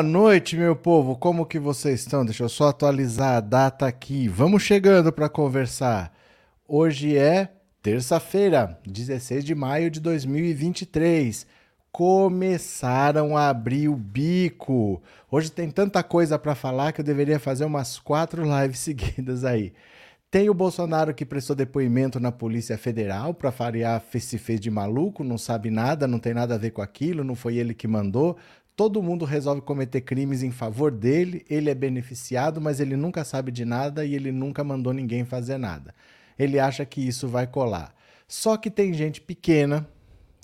Boa noite, meu povo. Como que vocês estão? Deixa eu só atualizar a data aqui. Vamos chegando para conversar. Hoje é terça-feira, 16 de maio de 2023. Começaram a abrir o bico. Hoje tem tanta coisa para falar que eu deveria fazer umas quatro lives seguidas aí. Tem o Bolsonaro que prestou depoimento na Polícia Federal para variar se fez de maluco, não sabe nada, não tem nada a ver com aquilo, não foi ele que mandou. Todo mundo resolve cometer crimes em favor dele, ele é beneficiado, mas ele nunca sabe de nada e ele nunca mandou ninguém fazer nada. Ele acha que isso vai colar. Só que tem gente pequena,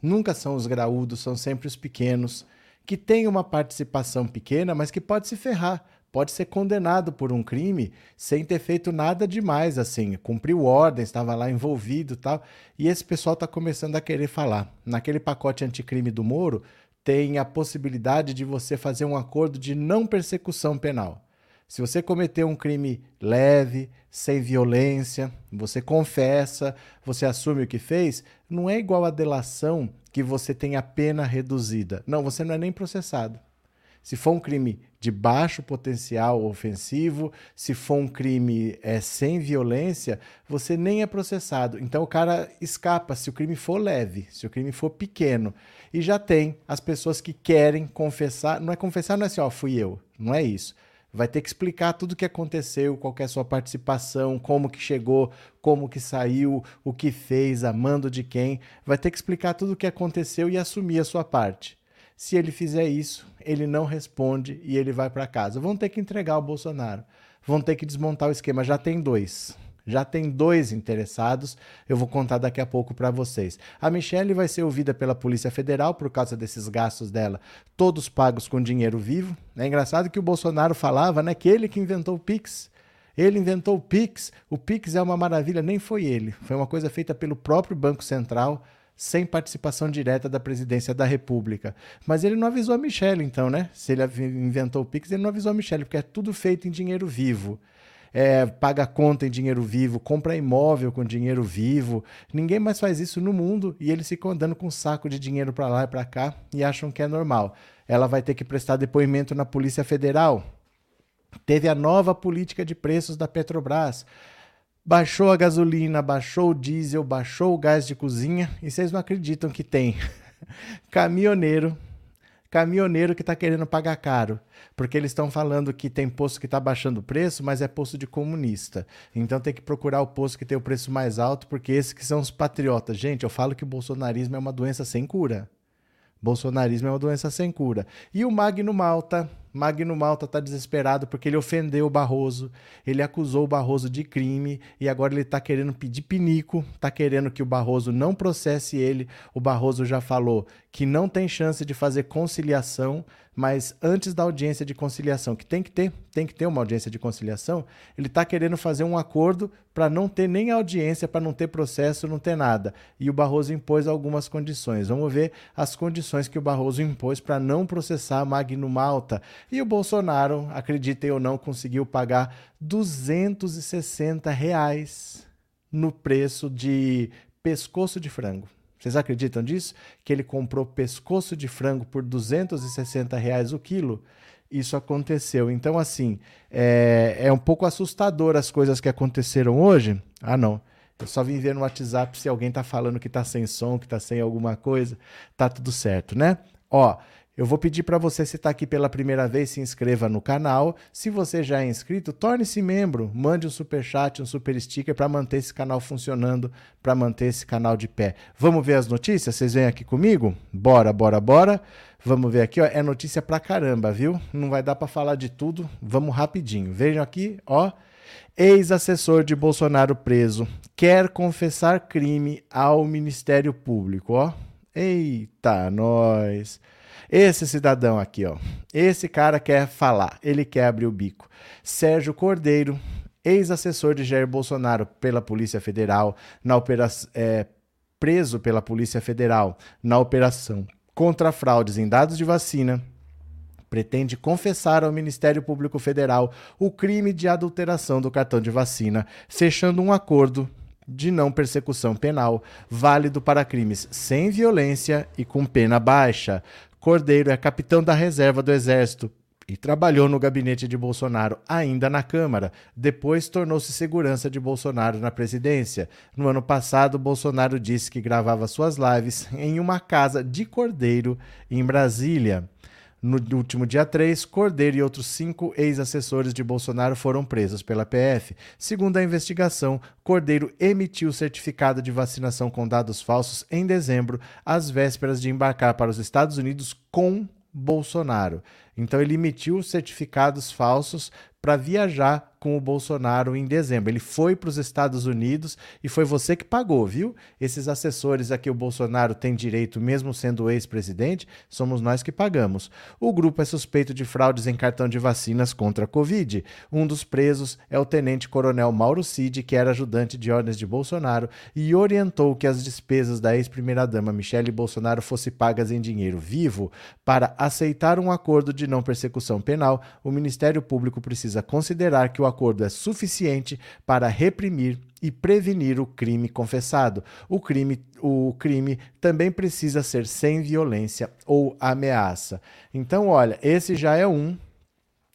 nunca são os graúdos, são sempre os pequenos, que tem uma participação pequena, mas que pode se ferrar pode ser condenado por um crime sem ter feito nada demais, assim, cumpriu ordens, estava lá envolvido tal. E esse pessoal está começando a querer falar. Naquele pacote anticrime do Moro, tem a possibilidade de você fazer um acordo de não persecução penal. Se você cometeu um crime leve, sem violência, você confessa, você assume o que fez, não é igual a delação que você tem a pena reduzida. Não, você não é nem processado. Se for um crime de baixo potencial ofensivo, se for um crime é, sem violência, você nem é processado. Então o cara escapa se o crime for leve, se o crime for pequeno. E já tem as pessoas que querem confessar. Não é confessar, não é assim, ó, fui eu. Não é isso vai ter que explicar tudo o que aconteceu, qual é a sua participação, como que chegou, como que saiu, o que fez, amando de quem. Vai ter que explicar tudo o que aconteceu e assumir a sua parte. Se ele fizer isso, ele não responde e ele vai para casa. Vão ter que entregar o Bolsonaro. Vão ter que desmontar o esquema. Já tem dois. Já tem dois interessados. Eu vou contar daqui a pouco para vocês. A Michelle vai ser ouvida pela Polícia Federal por causa desses gastos dela, todos pagos com dinheiro vivo. É engraçado que o Bolsonaro falava, né, que ele que inventou o Pix. Ele inventou o Pix. O Pix é uma maravilha, nem foi ele. Foi uma coisa feita pelo próprio Banco Central sem participação direta da presidência da República. Mas ele não avisou a Michelle, então, né? Se ele inventou o Pix, ele não avisou a Michelle, porque é tudo feito em dinheiro vivo. É, paga conta em dinheiro vivo, compra imóvel com dinheiro vivo. Ninguém mais faz isso no mundo e eles ficam andando com um saco de dinheiro para lá e para cá e acham que é normal. Ela vai ter que prestar depoimento na Polícia Federal. Teve a nova política de preços da Petrobras. Baixou a gasolina, baixou o diesel, baixou o gás de cozinha e vocês não acreditam que tem caminhoneiro, caminhoneiro que está querendo pagar caro, porque eles estão falando que tem posto que está baixando o preço, mas é posto de comunista. Então tem que procurar o posto que tem o preço mais alto, porque esses que são os patriotas. Gente, eu falo que o bolsonarismo é uma doença sem cura. Bolsonarismo é uma doença sem cura. E o Magno Malta Magno Malta está desesperado porque ele ofendeu o Barroso, ele acusou o Barroso de crime e agora ele está querendo pedir pinico, está querendo que o Barroso não processe ele. O Barroso já falou que não tem chance de fazer conciliação, mas antes da audiência de conciliação, que tem que ter, tem que ter uma audiência de conciliação, ele está querendo fazer um acordo para não ter nem audiência, para não ter processo, não ter nada. E o Barroso impôs algumas condições. Vamos ver as condições que o Barroso impôs para não processar Magno Malta. E o Bolsonaro, acreditem ou não, conseguiu pagar 260 reais no preço de pescoço de frango. Vocês acreditam disso? Que ele comprou pescoço de frango por 260 reais o quilo? Isso aconteceu. Então, assim, é, é um pouco assustador as coisas que aconteceram hoje. Ah, não. Eu só vim ver no WhatsApp se alguém tá falando que tá sem som, que tá sem alguma coisa. Tá tudo certo, né? Ó, eu vou pedir para você, se está aqui pela primeira vez, se inscreva no canal. Se você já é inscrito, torne-se membro. Mande um super chat, um super sticker para manter esse canal funcionando, para manter esse canal de pé. Vamos ver as notícias? Vocês vêm aqui comigo? Bora, bora, bora. Vamos ver aqui, ó. É notícia pra caramba, viu? Não vai dar para falar de tudo. Vamos rapidinho. Vejam aqui, ó. Ex-assessor de Bolsonaro preso quer confessar crime ao Ministério Público, ó. Eita, nós. Esse cidadão aqui, ó. Esse cara quer falar, ele quer abrir o bico. Sérgio Cordeiro, ex-assessor de Jair Bolsonaro pela Polícia Federal, na operação, é, preso pela Polícia Federal na operação contra fraudes em dados de vacina, pretende confessar ao Ministério Público Federal o crime de adulteração do cartão de vacina, fechando um acordo de não persecução penal, válido para crimes sem violência e com pena baixa. Cordeiro é capitão da reserva do Exército e trabalhou no gabinete de Bolsonaro ainda na Câmara. Depois tornou-se segurança de Bolsonaro na presidência. No ano passado, Bolsonaro disse que gravava suas lives em uma casa de Cordeiro em Brasília. No último dia 3, Cordeiro e outros cinco ex-assessores de Bolsonaro foram presos pela PF. Segundo a investigação, Cordeiro emitiu certificado de vacinação com dados falsos em dezembro, às vésperas de embarcar para os Estados Unidos com Bolsonaro. Então ele emitiu certificados falsos para viajar com o Bolsonaro em dezembro. Ele foi para os Estados Unidos e foi você que pagou, viu? Esses assessores a que o Bolsonaro tem direito, mesmo sendo ex-presidente, somos nós que pagamos. O grupo é suspeito de fraudes em cartão de vacinas contra a Covid. Um dos presos é o tenente-coronel Mauro Cid, que era ajudante de ordens de Bolsonaro e orientou que as despesas da ex-primeira-dama Michele Bolsonaro fossem pagas em dinheiro vivo. Para aceitar um acordo de não persecução penal, o Ministério Público precisa considerar que o acordo é suficiente para reprimir e prevenir o crime confessado. O crime, o crime também precisa ser sem violência ou ameaça. Então, olha, esse já é um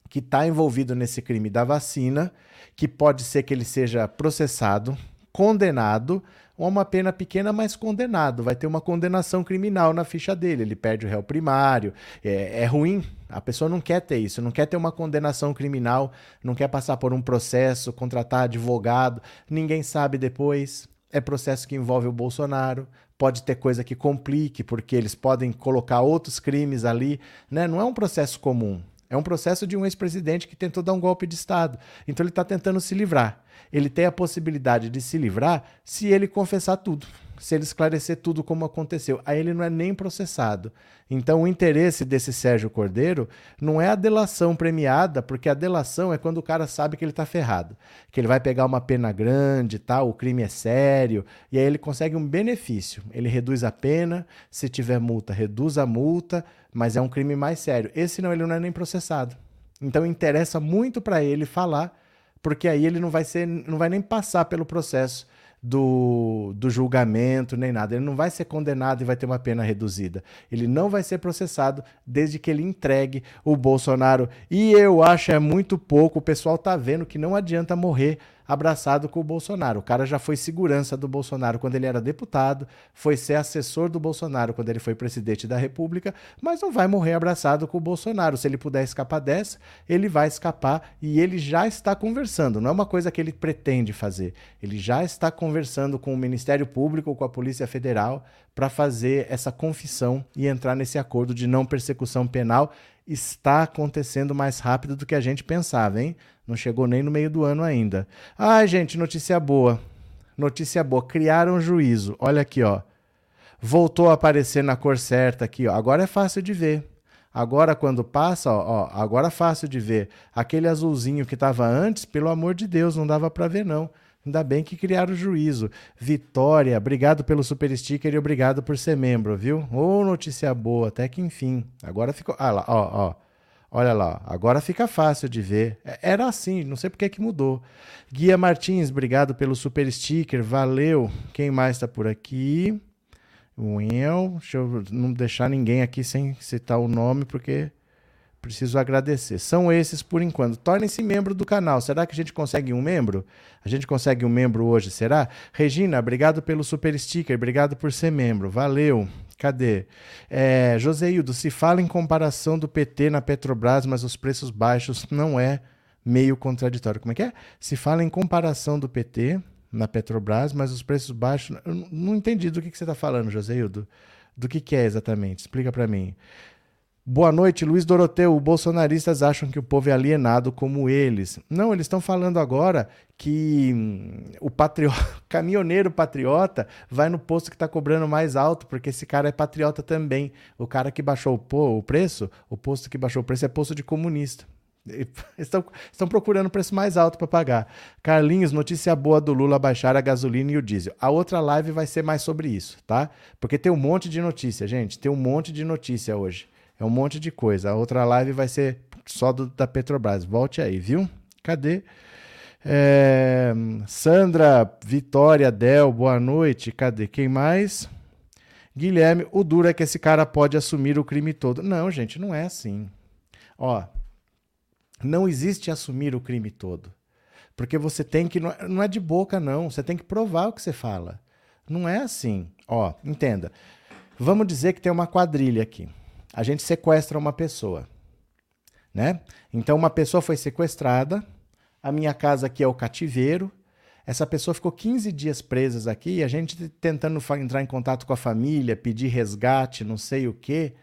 que está envolvido nesse crime da vacina, que pode ser que ele seja processado, condenado uma pena pequena, mas condenado. Vai ter uma condenação criminal na ficha dele. Ele perde o réu primário. É, é ruim. A pessoa não quer ter isso, não quer ter uma condenação criminal, não quer passar por um processo, contratar advogado. Ninguém sabe depois. É processo que envolve o Bolsonaro. Pode ter coisa que complique, porque eles podem colocar outros crimes ali. Né? Não é um processo comum. É um processo de um ex-presidente que tentou dar um golpe de Estado. Então ele está tentando se livrar. Ele tem a possibilidade de se livrar se ele confessar tudo, se ele esclarecer tudo como aconteceu. Aí ele não é nem processado. Então o interesse desse Sérgio Cordeiro não é a delação premiada, porque a delação é quando o cara sabe que ele está ferrado, que ele vai pegar uma pena grande, tal, o crime é sério, e aí ele consegue um benefício. Ele reduz a pena, se tiver multa, reduz a multa mas é um crime mais sério. Esse não, ele não é nem processado. Então interessa muito para ele falar, porque aí ele não vai ser, não vai nem passar pelo processo do, do julgamento nem nada. Ele não vai ser condenado e vai ter uma pena reduzida. Ele não vai ser processado desde que ele entregue o Bolsonaro. E eu acho é muito pouco. O pessoal tá vendo que não adianta morrer abraçado com o Bolsonaro. O cara já foi segurança do Bolsonaro quando ele era deputado, foi ser assessor do Bolsonaro quando ele foi presidente da República, mas não vai morrer abraçado com o Bolsonaro. Se ele puder escapar dessa, ele vai escapar e ele já está conversando. Não é uma coisa que ele pretende fazer. Ele já está conversando com o Ministério Público, com a Polícia Federal, para fazer essa confissão e entrar nesse acordo de não persecução penal. Está acontecendo mais rápido do que a gente pensava, hein? Não chegou nem no meio do ano ainda. Ah, gente, notícia boa. Notícia boa. Criaram juízo. Olha aqui, ó. Voltou a aparecer na cor certa aqui, ó. Agora é fácil de ver. Agora, quando passa, ó, ó agora é fácil de ver. Aquele azulzinho que estava antes, pelo amor de Deus, não dava para ver, não. Ainda bem que criaram o juízo. Vitória, obrigado pelo super sticker e obrigado por ser membro, viu? Ô, oh, notícia boa, até que enfim. Agora ficou. Ah lá, ó, ó. Olha lá, agora fica fácil de ver. É, era assim, não sei porque que mudou. Guia Martins, obrigado pelo super sticker, valeu. Quem mais está por aqui? Well, deixa eu não deixar ninguém aqui sem citar o nome, porque preciso agradecer. São esses por enquanto. Tornem-se membro do canal. Será que a gente consegue um membro? A gente consegue um membro hoje, será? Regina, obrigado pelo super sticker, obrigado por ser membro. Valeu. Cadê? É, Joseildo, se fala em comparação do PT na Petrobras, mas os preços baixos não é meio contraditório. Como é que é? Se fala em comparação do PT na Petrobras, mas os preços baixos. Eu não entendi do que, que você está falando, Joseildo. Do que, que é exatamente? Explica para mim. Boa noite, Luiz Doroteu. Bolsonaristas acham que o povo é alienado como eles. Não, eles estão falando agora que hum, o patriota, caminhoneiro patriota vai no posto que está cobrando mais alto, porque esse cara é patriota também. O cara que baixou o, preço, o posto que baixou o preço é posto de comunista. Estão, estão procurando preço mais alto para pagar. Carlinhos, notícia boa do Lula baixar a gasolina e o diesel. A outra live vai ser mais sobre isso, tá? Porque tem um monte de notícia, gente. Tem um monte de notícia hoje. É um monte de coisa. A outra live vai ser só do, da Petrobras. Volte aí, viu? Cadê? É, Sandra, Vitória, Del, boa noite. Cadê? Quem mais? Guilherme, o duro é que esse cara pode assumir o crime todo. Não, gente, não é assim. Ó, não existe assumir o crime todo. Porque você tem que. Não é de boca, não. Você tem que provar o que você fala. Não é assim. Ó, entenda. Vamos dizer que tem uma quadrilha aqui. A gente sequestra uma pessoa. Né? Então, uma pessoa foi sequestrada. A minha casa aqui é o cativeiro. Essa pessoa ficou 15 dias presa aqui e a gente tentando entrar em contato com a família, pedir resgate, não sei o quê.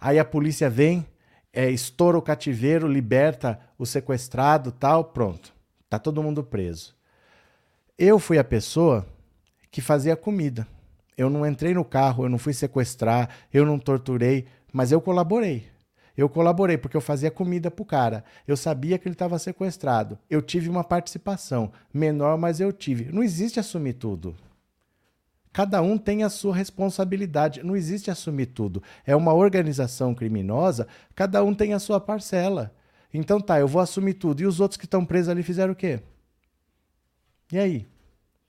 Aí a polícia vem, é, estoura o cativeiro, liberta o sequestrado, tal, pronto. Tá todo mundo preso. Eu fui a pessoa que fazia comida. Eu não entrei no carro, eu não fui sequestrar, eu não torturei, mas eu colaborei. Eu colaborei porque eu fazia comida pro cara. Eu sabia que ele estava sequestrado. Eu tive uma participação menor, mas eu tive. Não existe assumir tudo. Cada um tem a sua responsabilidade. Não existe assumir tudo. É uma organização criminosa, cada um tem a sua parcela. Então tá, eu vou assumir tudo. E os outros que estão presos ali fizeram o quê? E aí?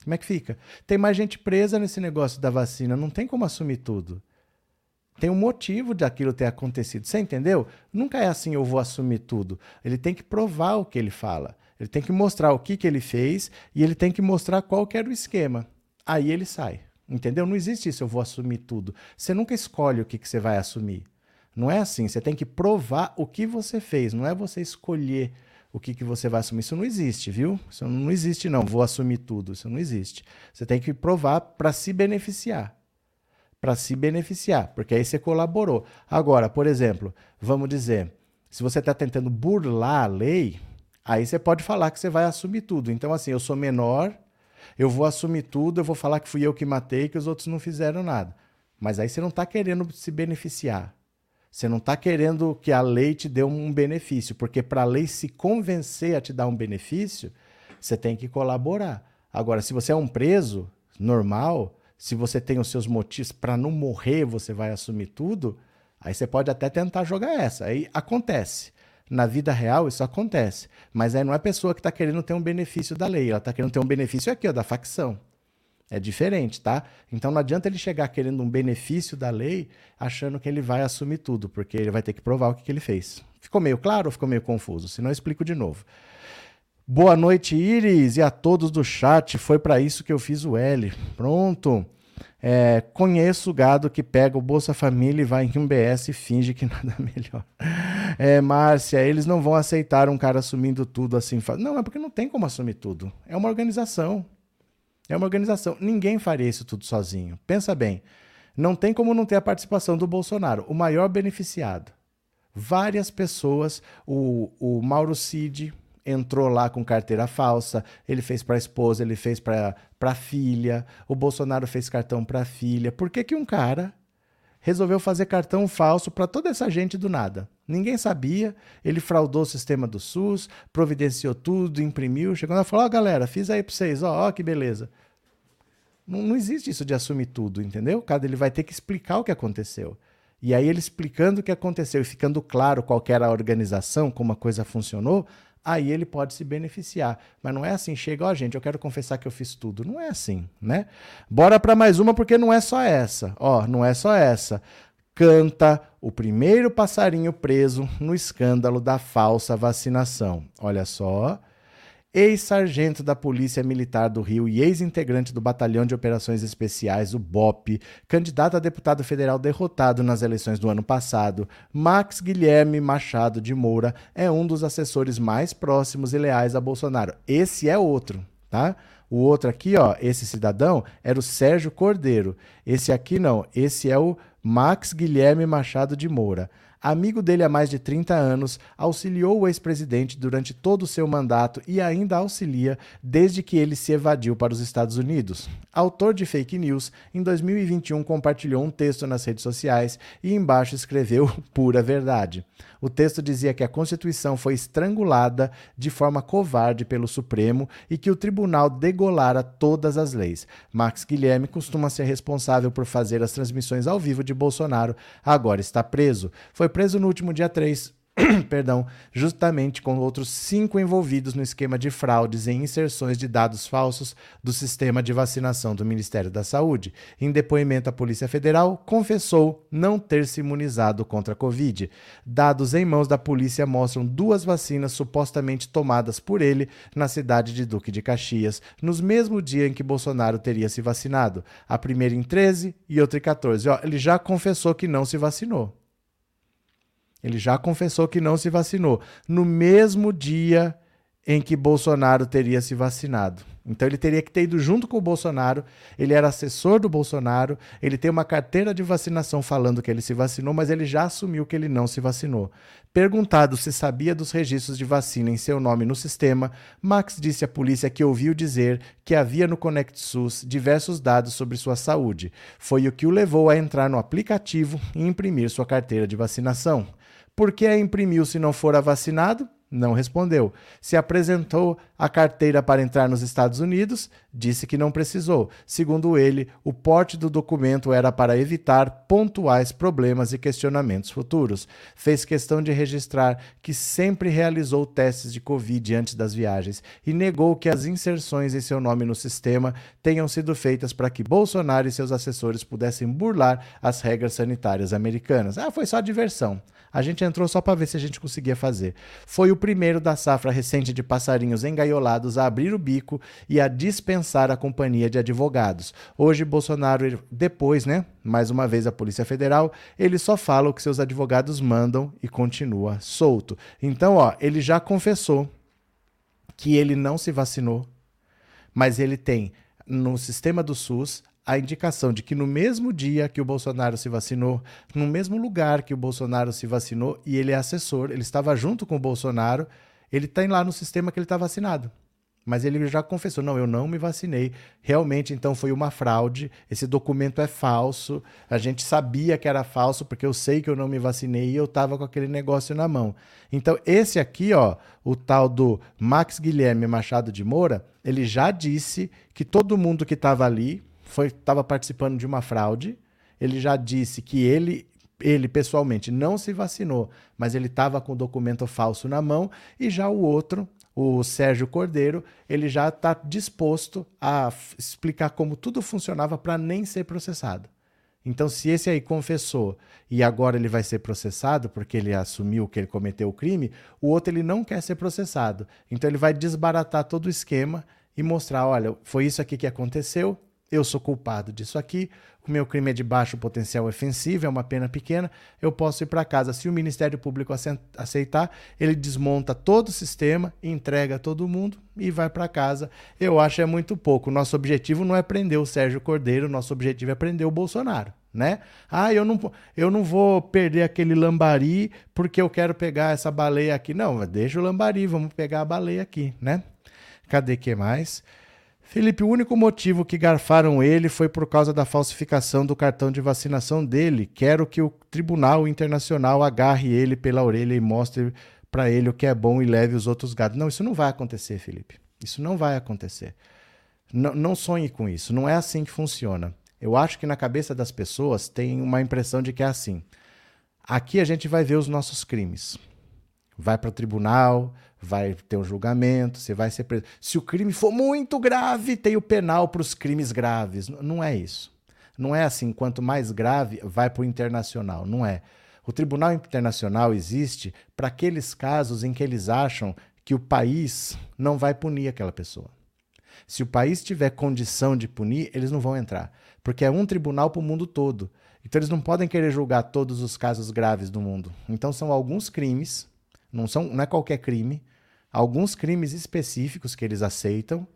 Como é que fica? Tem mais gente presa nesse negócio da vacina, não tem como assumir tudo. Tem um motivo de aquilo ter acontecido. Você entendeu? Nunca é assim, eu vou assumir tudo. Ele tem que provar o que ele fala. Ele tem que mostrar o que, que ele fez e ele tem que mostrar qual que era o esquema. Aí ele sai. Entendeu? Não existe isso, eu vou assumir tudo. Você nunca escolhe o que, que você vai assumir. Não é assim. Você tem que provar o que você fez. Não é você escolher o que, que você vai assumir. Isso não existe, viu? Isso não existe, não. Vou assumir tudo. Isso não existe. Você tem que provar para se beneficiar para se beneficiar, porque aí você colaborou. Agora, por exemplo, vamos dizer, se você está tentando burlar a lei, aí você pode falar que você vai assumir tudo. Então, assim, eu sou menor, eu vou assumir tudo, eu vou falar que fui eu que matei, que os outros não fizeram nada. Mas aí você não está querendo se beneficiar. Você não está querendo que a lei te dê um benefício, porque para a lei se convencer a te dar um benefício, você tem que colaborar. Agora, se você é um preso normal, se você tem os seus motivos para não morrer, você vai assumir tudo, aí você pode até tentar jogar essa. Aí acontece. Na vida real isso acontece. Mas aí não é a pessoa que está querendo ter um benefício da lei, ela está querendo ter um benefício aqui, ó, da facção. É diferente, tá? Então não adianta ele chegar querendo um benefício da lei achando que ele vai assumir tudo, porque ele vai ter que provar o que, que ele fez. Ficou meio claro ou ficou meio confuso? Se não, explico de novo. Boa noite, Iris, e a todos do chat. Foi para isso que eu fiz o L. Pronto. É, conheço o gado que pega o Bolsa Família e vai em um BS e finge que nada melhor. É, Márcia, eles não vão aceitar um cara assumindo tudo assim. Não, é porque não tem como assumir tudo. É uma organização. É uma organização. Ninguém faria isso tudo sozinho. Pensa bem. Não tem como não ter a participação do Bolsonaro, o maior beneficiado. Várias pessoas, o, o Mauro Cid, entrou lá com carteira falsa, ele fez para a esposa, ele fez para a filha, o Bolsonaro fez cartão para a filha. Por que, que um cara resolveu fazer cartão falso para toda essa gente do nada? Ninguém sabia, ele fraudou o sistema do SUS, providenciou tudo, imprimiu, chegou lá e falou: Ó, oh, galera, fiz aí para vocês, ó, ó, que beleza. Não, não existe isso de assumir tudo, entendeu? Cada ele vai ter que explicar o que aconteceu. E aí ele explicando o que aconteceu e ficando claro qual era a organização, como a coisa funcionou, aí ele pode se beneficiar. Mas não é assim, chega, ó, gente, eu quero confessar que eu fiz tudo. Não é assim, né? Bora para mais uma, porque não é só essa. Ó, não é só essa. Canta o primeiro passarinho preso no escândalo da falsa vacinação. Olha só ex-sargento da Polícia Militar do Rio e ex-integrante do Batalhão de Operações Especiais, o BOP, candidato a deputado federal derrotado nas eleições do ano passado, Max Guilherme Machado de Moura é um dos assessores mais próximos e leais a Bolsonaro. Esse é outro, tá? O outro aqui, ó, esse cidadão era o Sérgio Cordeiro. Esse aqui não, esse é o Max Guilherme Machado de Moura amigo dele há mais de 30 anos, auxiliou o ex-presidente durante todo o seu mandato e ainda auxilia desde que ele se evadiu para os Estados Unidos. Autor de fake news, em 2021 compartilhou um texto nas redes sociais e embaixo escreveu pura verdade. O texto dizia que a Constituição foi estrangulada de forma covarde pelo Supremo e que o tribunal degolara todas as leis. Max Guilherme costuma ser responsável por fazer as transmissões ao vivo de Bolsonaro, agora está preso. Foi preso no último dia 3 perdão, justamente com outros cinco envolvidos no esquema de fraudes e inserções de dados falsos do sistema de vacinação do Ministério da Saúde. Em depoimento à Polícia Federal, confessou não ter se imunizado contra a Covid. Dados em mãos da polícia mostram duas vacinas supostamente tomadas por ele na cidade de Duque de Caxias, nos mesmo dia em que Bolsonaro teria se vacinado. A primeira em 13 e outra em 14. Ó, ele já confessou que não se vacinou. Ele já confessou que não se vacinou. No mesmo dia em que Bolsonaro teria se vacinado. Então ele teria que ter ido junto com o Bolsonaro. Ele era assessor do Bolsonaro. Ele tem uma carteira de vacinação falando que ele se vacinou, mas ele já assumiu que ele não se vacinou. Perguntado se sabia dos registros de vacina em seu nome no sistema, Max disse à polícia que ouviu dizer que havia no Conect SUS diversos dados sobre sua saúde. Foi o que o levou a entrar no aplicativo e imprimir sua carteira de vacinação. Por que a imprimiu se não fora vacinado? Não respondeu. Se apresentou a carteira para entrar nos Estados Unidos, disse que não precisou. Segundo ele, o porte do documento era para evitar pontuais problemas e questionamentos futuros. Fez questão de registrar que sempre realizou testes de Covid antes das viagens e negou que as inserções em seu nome no sistema tenham sido feitas para que Bolsonaro e seus assessores pudessem burlar as regras sanitárias americanas. Ah, foi só diversão. A gente entrou só para ver se a gente conseguia fazer. Foi o primeiro da safra recente de passarinhos engaiolados a abrir o bico e a dispensar a companhia de advogados. Hoje, Bolsonaro, depois, né? Mais uma vez a Polícia Federal, ele só fala o que seus advogados mandam e continua solto. Então, ó, ele já confessou que ele não se vacinou, mas ele tem no sistema do SUS a indicação de que no mesmo dia que o Bolsonaro se vacinou, no mesmo lugar que o Bolsonaro se vacinou, e ele é assessor, ele estava junto com o Bolsonaro, ele tem lá no sistema que ele está vacinado. Mas ele já confessou: não, eu não me vacinei. Realmente, então, foi uma fraude. Esse documento é falso. A gente sabia que era falso, porque eu sei que eu não me vacinei e eu estava com aquele negócio na mão. Então, esse aqui, ó, o tal do Max Guilherme Machado de Moura, ele já disse que todo mundo que estava ali, estava participando de uma fraude. Ele já disse que ele, ele pessoalmente não se vacinou, mas ele estava com o documento falso na mão. E já o outro, o Sérgio Cordeiro, ele já está disposto a explicar como tudo funcionava para nem ser processado. Então, se esse aí confessou e agora ele vai ser processado porque ele assumiu que ele cometeu o crime, o outro ele não quer ser processado. Então, ele vai desbaratar todo o esquema e mostrar: olha, foi isso aqui que aconteceu, eu sou culpado disso aqui, o meu crime é de baixo potencial ofensivo, é uma pena pequena, eu posso ir para casa. Se o Ministério Público aceitar, ele desmonta todo o sistema, entrega todo mundo e vai para casa. Eu acho é muito pouco. Nosso objetivo não é prender o Sérgio Cordeiro, nosso objetivo é prender o Bolsonaro. Né? Ah, eu não, eu não vou perder aquele lambari porque eu quero pegar essa baleia aqui. Não, deixa o lambari, vamos pegar a baleia aqui, né? Cadê que mais? Felipe, o único motivo que garfaram ele foi por causa da falsificação do cartão de vacinação dele. Quero que o Tribunal Internacional agarre ele pela orelha e mostre para ele o que é bom e leve os outros gados. Não, isso não vai acontecer, Felipe. Isso não vai acontecer. Não, não sonhe com isso. Não é assim que funciona. Eu acho que na cabeça das pessoas tem uma impressão de que é assim. Aqui a gente vai ver os nossos crimes. Vai para o tribunal, vai ter um julgamento, você vai ser preso. Se o crime for muito grave, tem o penal para os crimes graves. Não é isso. Não é assim, quanto mais grave, vai para o internacional. Não é. O Tribunal Internacional existe para aqueles casos em que eles acham que o país não vai punir aquela pessoa. Se o país tiver condição de punir, eles não vão entrar, porque é um tribunal para o mundo todo. Então eles não podem querer julgar todos os casos graves do mundo. Então são alguns crimes, não são, não é qualquer crime, alguns crimes específicos que eles aceitam.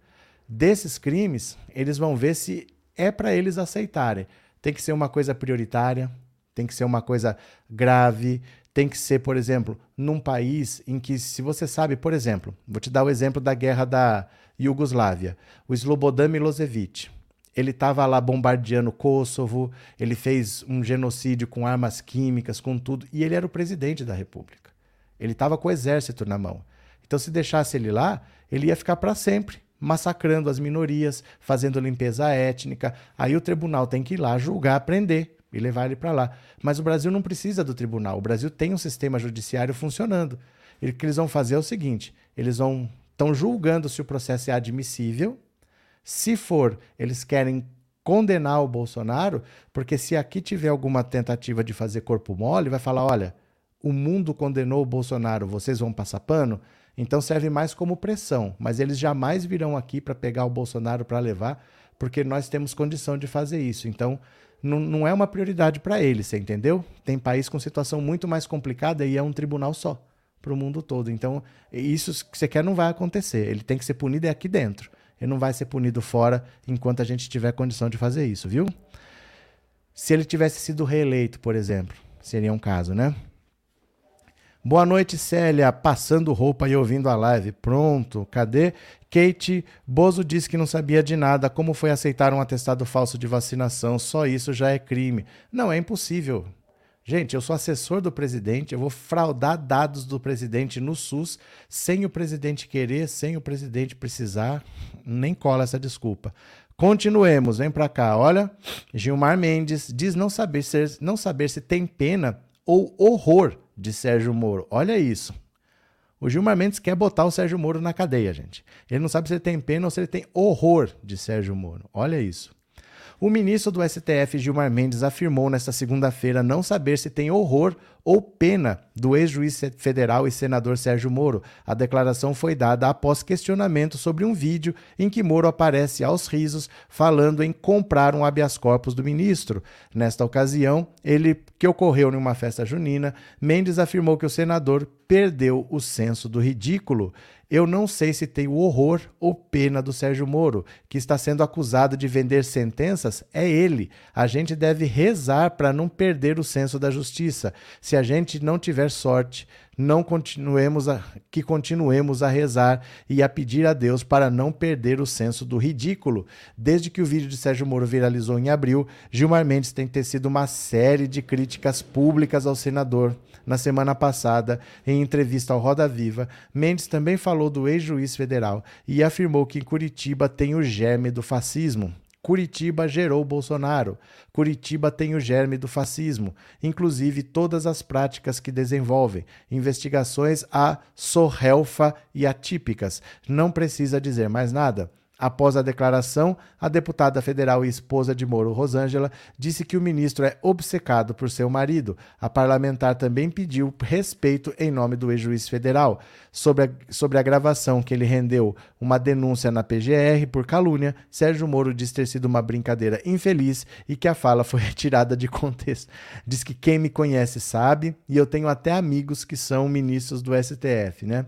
Desses crimes, eles vão ver se é para eles aceitarem. Tem que ser uma coisa prioritária, tem que ser uma coisa grave, tem que ser, por exemplo, num país em que, se você sabe, por exemplo, vou te dar o exemplo da guerra da Iugoslávia, o Slobodan Milosevic. Ele estava lá bombardeando Kosovo, ele fez um genocídio com armas químicas, com tudo, e ele era o presidente da República. Ele estava com o exército na mão. Então, se deixasse ele lá, ele ia ficar para sempre massacrando as minorias, fazendo limpeza étnica. Aí o tribunal tem que ir lá julgar, prender. e levar ele para lá. Mas o Brasil não precisa do tribunal. O Brasil tem um sistema judiciário funcionando. E o que eles vão fazer é o seguinte: eles vão estão julgando se o processo é admissível. Se for, eles querem condenar o Bolsonaro, porque se aqui tiver alguma tentativa de fazer corpo mole, vai falar: olha, o mundo condenou o Bolsonaro, vocês vão passar pano? Então serve mais como pressão, mas eles jamais virão aqui para pegar o Bolsonaro para levar, porque nós temos condição de fazer isso. Então não, é uma prioridade para eles, você entendeu? Tem país com situação muito mais complicada e é um tribunal só para o mundo todo. Então isso que você quer não vai acontecer. Ele tem que ser punido é aqui dentro. Ele não vai ser punido fora enquanto a gente tiver condição de fazer isso, viu? Se ele tivesse sido reeleito, por exemplo, seria um caso, né? Boa noite, Célia. Passando roupa e ouvindo a live. Pronto. Cadê? Kate Bozo disse que não sabia de nada. Como foi aceitar um atestado falso de vacinação? Só isso já é crime. Não, é impossível. Gente, eu sou assessor do presidente, eu vou fraudar dados do presidente no SUS sem o presidente querer, sem o presidente precisar. Nem cola essa desculpa. Continuemos, vem para cá. Olha, Gilmar Mendes diz não saber, não saber se tem pena ou horror de Sérgio Moro. Olha isso. O Gilmar Mendes quer botar o Sérgio Moro na cadeia, gente. Ele não sabe se ele tem pena ou se ele tem horror de Sérgio Moro. Olha isso. O ministro do STF, Gilmar Mendes, afirmou nesta segunda-feira não saber se tem horror ou pena do ex-juiz federal e senador Sérgio Moro. A declaração foi dada após questionamento sobre um vídeo em que Moro aparece aos risos falando em comprar um habeas corpus do ministro. Nesta ocasião, ele que ocorreu em uma festa junina, Mendes afirmou que o senador perdeu o senso do ridículo. Eu não sei se tem o horror ou pena do Sérgio Moro, que está sendo acusado de vender sentenças, é ele. A gente deve rezar para não perder o senso da justiça. Se a gente não tiver sorte, não continuemos a, que continuemos a rezar e a pedir a Deus para não perder o senso do ridículo. Desde que o vídeo de Sérgio Moro viralizou em abril, Gilmar Mendes tem tecido uma série de críticas públicas ao senador. Na semana passada, em entrevista ao Roda Viva, Mendes também falou do ex-juiz federal e afirmou que em Curitiba tem o germe do fascismo. Curitiba gerou Bolsonaro. Curitiba tem o germe do fascismo, inclusive todas as práticas que desenvolvem, investigações a sorrelfa e atípicas. Não precisa dizer mais nada. Após a declaração, a deputada federal e esposa de Moro, Rosângela, disse que o ministro é obcecado por seu marido. A parlamentar também pediu respeito em nome do ex-juiz federal. Sobre a, sobre a gravação que ele rendeu uma denúncia na PGR por calúnia, Sérgio Moro diz ter sido uma brincadeira infeliz e que a fala foi retirada de contexto. Diz que quem me conhece sabe, e eu tenho até amigos que são ministros do STF, né?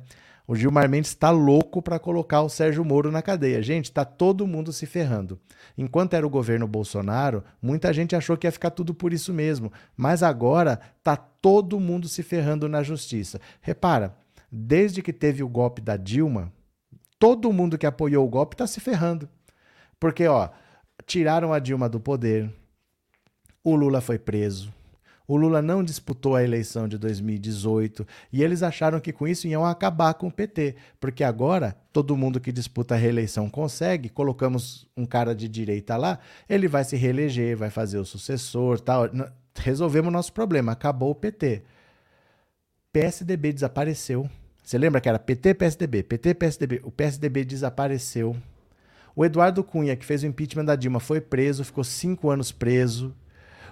O Gilmar Mendes está louco para colocar o Sérgio Moro na cadeia. Gente, está todo mundo se ferrando. Enquanto era o governo Bolsonaro, muita gente achou que ia ficar tudo por isso mesmo. Mas agora está todo mundo se ferrando na justiça. Repara, desde que teve o golpe da Dilma, todo mundo que apoiou o golpe está se ferrando. Porque, ó, tiraram a Dilma do poder, o Lula foi preso, o Lula não disputou a eleição de 2018 e eles acharam que com isso iam acabar com o PT, porque agora todo mundo que disputa a reeleição consegue, colocamos um cara de direita lá, ele vai se reeleger, vai fazer o sucessor, tal. Resolvemos o nosso problema, acabou o PT. PSDB desapareceu. Você lembra que era PT, PSDB, PT, PSDB. O PSDB desapareceu. O Eduardo Cunha, que fez o impeachment da Dilma, foi preso, ficou cinco anos preso.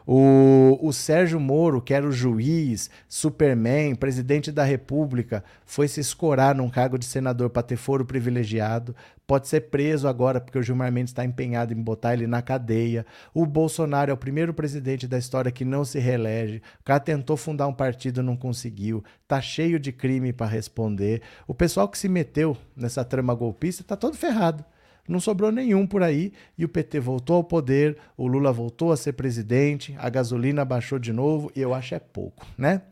O, o Sérgio Moro, que era o juiz, Superman, presidente da República, foi se escorar num cargo de senador para ter foro privilegiado. Pode ser preso agora, porque o Gilmar Mendes está empenhado em botar ele na cadeia. O Bolsonaro é o primeiro presidente da história que não se reelege. O cara tentou fundar um partido, não conseguiu. Tá cheio de crime para responder. O pessoal que se meteu nessa trama golpista tá todo ferrado não sobrou nenhum por aí e o PT voltou ao poder, o Lula voltou a ser presidente, a gasolina baixou de novo e eu acho é pouco, né?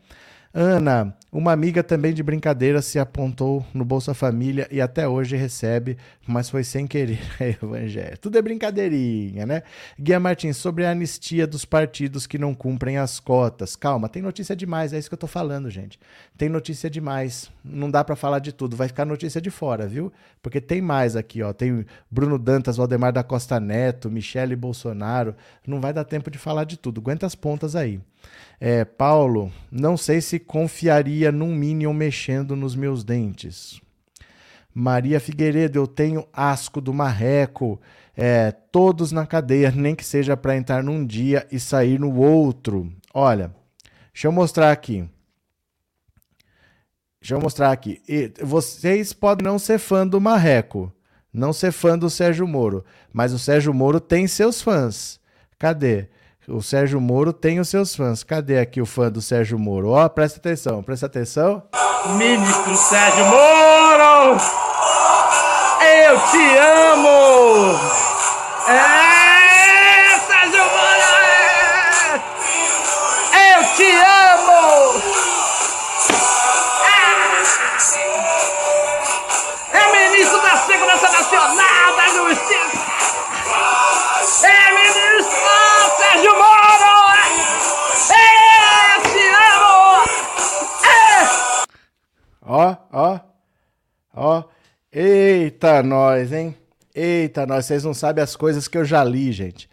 Ana, uma amiga também de brincadeira se apontou no Bolsa Família e até hoje recebe, mas foi sem querer evangelho. Tudo é brincadeirinha, né? Guia Martins, sobre a anistia dos partidos que não cumprem as cotas. Calma, tem notícia demais, é isso que eu tô falando, gente. Tem notícia demais. Não dá para falar de tudo, vai ficar notícia de fora, viu? Porque tem mais aqui, ó. Tem Bruno Dantas, Valdemar da Costa Neto, Michele Bolsonaro. Não vai dar tempo de falar de tudo. Aguenta as pontas aí. É, Paulo, não sei se confiaria num Minion mexendo nos meus dentes. Maria Figueiredo, eu tenho asco do marreco. É, todos na cadeia, nem que seja para entrar num dia e sair no outro. Olha, deixa eu mostrar aqui. Deixa eu mostrar aqui. E vocês podem não ser fã do Marreco, não ser fã do Sérgio Moro, mas o Sérgio Moro tem seus fãs. Cadê? O Sérgio Moro tem os seus fãs. Cadê aqui o fã do Sérgio Moro? Ó, oh, presta atenção, presta atenção. Ministro Sérgio Moro! Eu te amo! É, Sérgio Moro! É! Eu te amo! Ó, ó, ó. Eita, nós, hein? Eita, nós, vocês não sabem as coisas que eu já li, gente.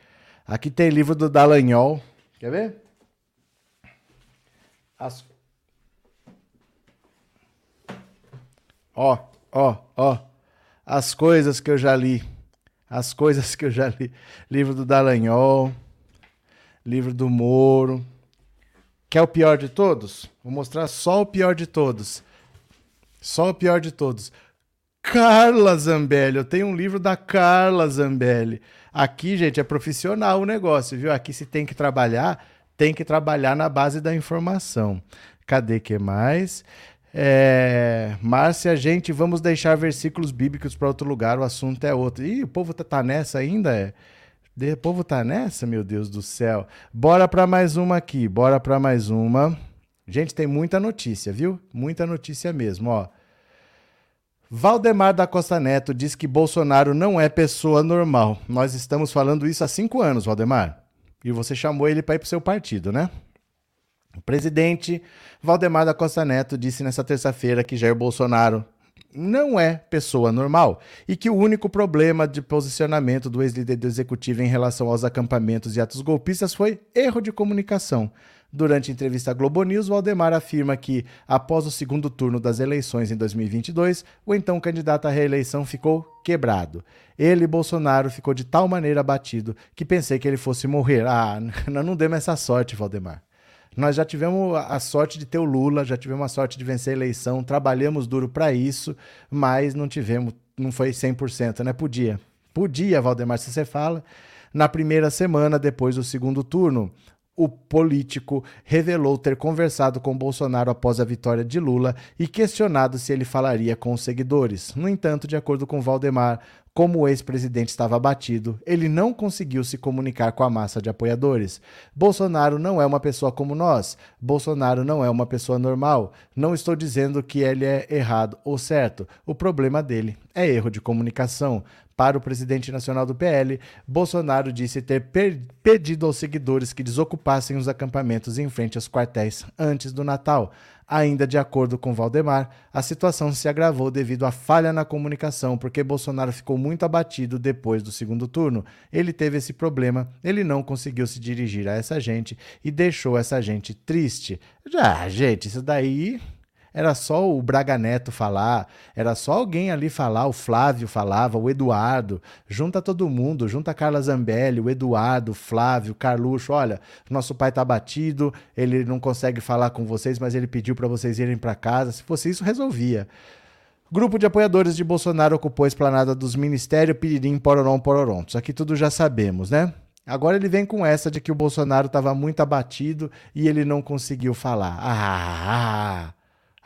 Aqui tem livro do Dallagnol. Quer ver? As... Ó, ó, ó. As coisas que eu já li. As coisas que eu já li. Livro do Dallagnol livro do Moro. Quer o pior de todos? Vou mostrar só o pior de todos. Só o pior de todos. Carla Zambelli. Eu tenho um livro da Carla Zambelli. Aqui, gente, é profissional o negócio, viu? Aqui se tem que trabalhar, tem que trabalhar na base da informação. Cadê que mais? É... Márcia, gente, vamos deixar versículos bíblicos para outro lugar, o assunto é outro. Ih, o povo tá, tá nessa ainda? É. O povo tá nessa, meu Deus do céu. Bora para mais uma aqui, bora para mais uma. Gente, tem muita notícia, viu? Muita notícia mesmo, ó. Valdemar da Costa Neto diz que Bolsonaro não é pessoa normal. Nós estamos falando isso há cinco anos, Valdemar. E você chamou ele para ir para seu partido, né? O presidente Valdemar da Costa Neto disse nessa terça-feira que Jair Bolsonaro não é pessoa normal e que o único problema de posicionamento do ex-líder do executivo em relação aos acampamentos e atos golpistas foi erro de comunicação. Durante entrevista à Globo News, Valdemar afirma que, após o segundo turno das eleições em 2022, o então candidato à reeleição ficou quebrado. Ele, Bolsonaro, ficou de tal maneira abatido que pensei que ele fosse morrer. Ah, não demos essa sorte, Valdemar. Nós já tivemos a sorte de ter o Lula, já tivemos a sorte de vencer a eleição, trabalhamos duro para isso, mas não tivemos, não foi 100%, né? Podia. Podia, Valdemar, se você fala. Na primeira semana, depois do segundo turno, o político revelou ter conversado com Bolsonaro após a vitória de Lula e questionado se ele falaria com os seguidores. No entanto, de acordo com Valdemar, como o ex-presidente estava abatido, ele não conseguiu se comunicar com a massa de apoiadores. Bolsonaro não é uma pessoa como nós. Bolsonaro não é uma pessoa normal. Não estou dizendo que ele é errado ou certo. O problema dele é erro de comunicação. Para o presidente nacional do PL, Bolsonaro disse ter pedido aos seguidores que desocupassem os acampamentos em frente aos quartéis antes do Natal. Ainda de acordo com Valdemar, a situação se agravou devido à falha na comunicação, porque Bolsonaro ficou muito abatido depois do segundo turno. Ele teve esse problema, ele não conseguiu se dirigir a essa gente e deixou essa gente triste. Já, gente, isso daí era só o Braga Neto falar, era só alguém ali falar, o Flávio falava, o Eduardo, junta todo mundo, junta Carla Zambelli, o Eduardo, o Flávio, Carluxo, olha, nosso pai tá batido, ele não consegue falar com vocês, mas ele pediu para vocês irem para casa, se fosse isso, resolvia. Grupo de apoiadores de Bolsonaro ocupou a esplanada dos Ministérios Piririm Pororom Pororom. Isso aqui tudo já sabemos, né? Agora ele vem com essa de que o Bolsonaro estava muito abatido e ele não conseguiu falar. Ah,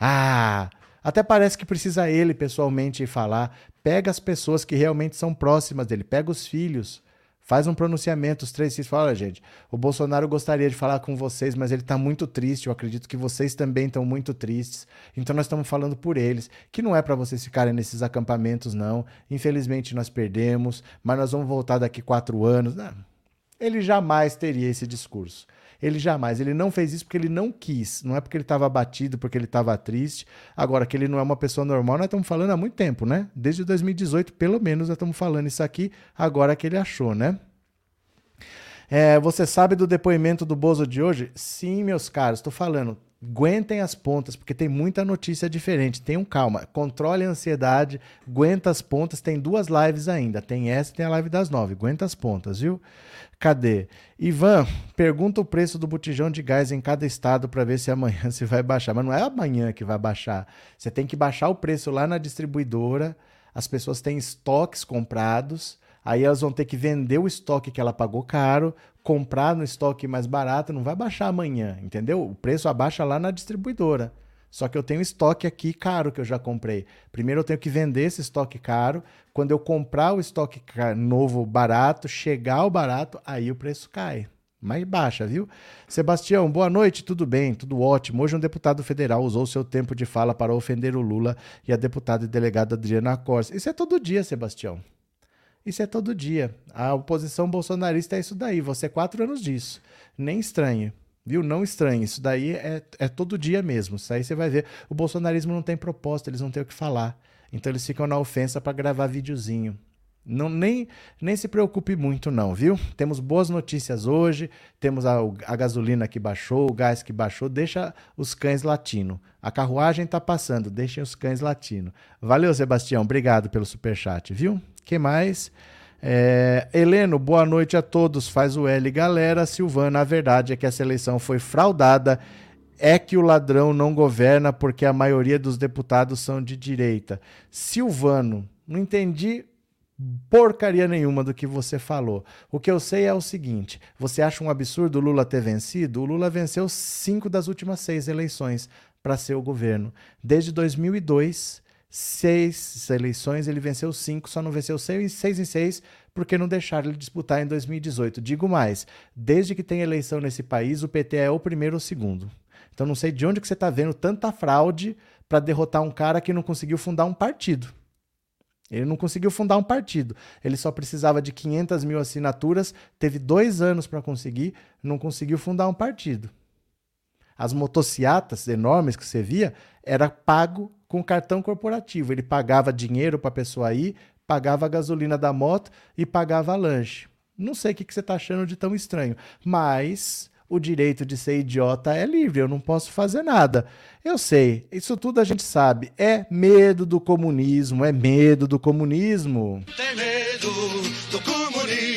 ah, até parece que precisa ele pessoalmente falar. Pega as pessoas que realmente são próximas dele, pega os filhos. Faz um pronunciamento, os três se fala, gente. O Bolsonaro gostaria de falar com vocês, mas ele está muito triste. Eu acredito que vocês também estão muito tristes. Então nós estamos falando por eles, que não é para vocês ficarem nesses acampamentos, não. Infelizmente nós perdemos, mas nós vamos voltar daqui quatro anos. Não. Ele jamais teria esse discurso. Ele jamais, ele não fez isso porque ele não quis, não é porque ele estava abatido, porque ele estava triste. Agora, que ele não é uma pessoa normal, nós estamos falando há muito tempo, né? Desde 2018, pelo menos, nós estamos falando isso aqui, agora que ele achou, né? É, você sabe do depoimento do Bozo de hoje? Sim, meus caros, estou falando. Aguentem as pontas, porque tem muita notícia diferente. Tenham calma, controle a ansiedade, aguenta as pontas. Tem duas lives ainda. Tem essa e tem a live das nove. Aguenta as pontas, viu? Cadê? Ivan, pergunta o preço do botijão de gás em cada estado para ver se amanhã se vai baixar. Mas não é amanhã que vai baixar. Você tem que baixar o preço lá na distribuidora. As pessoas têm estoques comprados. Aí elas vão ter que vender o estoque que ela pagou caro, comprar no estoque mais barato, não vai baixar amanhã, entendeu? O preço abaixa lá na distribuidora. Só que eu tenho estoque aqui caro que eu já comprei. Primeiro eu tenho que vender esse estoque caro. Quando eu comprar o estoque novo barato, chegar ao barato, aí o preço cai. Mais baixa, viu? Sebastião, boa noite, tudo bem, tudo ótimo. Hoje um deputado federal usou seu tempo de fala para ofender o Lula e a deputada e delegada Adriana Corsa. Isso é todo dia, Sebastião. Isso é todo dia. A oposição bolsonarista é isso daí. Você é quatro anos disso. Nem estranhe. Viu? Não estranhe. Isso daí é, é todo dia mesmo. Isso aí você vai ver. O bolsonarismo não tem proposta, eles não têm o que falar. Então eles ficam na ofensa para gravar videozinho. Não, nem, nem se preocupe muito, não, viu? Temos boas notícias hoje. Temos a, a gasolina que baixou, o gás que baixou. Deixa os cães latindo. A carruagem está passando, deixem os cães latindo. Valeu, Sebastião. Obrigado pelo superchat, viu? Que mais? É, Heleno, boa noite a todos. Faz o L. Galera, Silvana, a verdade é que essa eleição foi fraudada. É que o ladrão não governa porque a maioria dos deputados são de direita. Silvano, não entendi porcaria nenhuma do que você falou. O que eu sei é o seguinte: você acha um absurdo o Lula ter vencido? O Lula venceu cinco das últimas seis eleições para ser o governo. Desde 2002, seis eleições, ele venceu cinco, só não venceu seis, seis em seis porque não deixaram ele disputar em 2018. Digo mais, desde que tem eleição nesse país, o PT é o primeiro ou o segundo. Então não sei de onde que você está vendo tanta fraude para derrotar um cara que não conseguiu fundar um partido. Ele não conseguiu fundar um partido. Ele só precisava de 500 mil assinaturas, teve dois anos para conseguir, não conseguiu fundar um partido. As motociatas enormes que você via era pago com cartão corporativo. Ele pagava dinheiro para a pessoa ir, pagava a gasolina da moto e pagava lanche. Não sei o que, que você está achando de tão estranho, mas o direito de ser idiota é livre, eu não posso fazer nada. Eu sei, isso tudo a gente sabe. É medo do comunismo, é medo do comunismo. Tem medo do comunismo,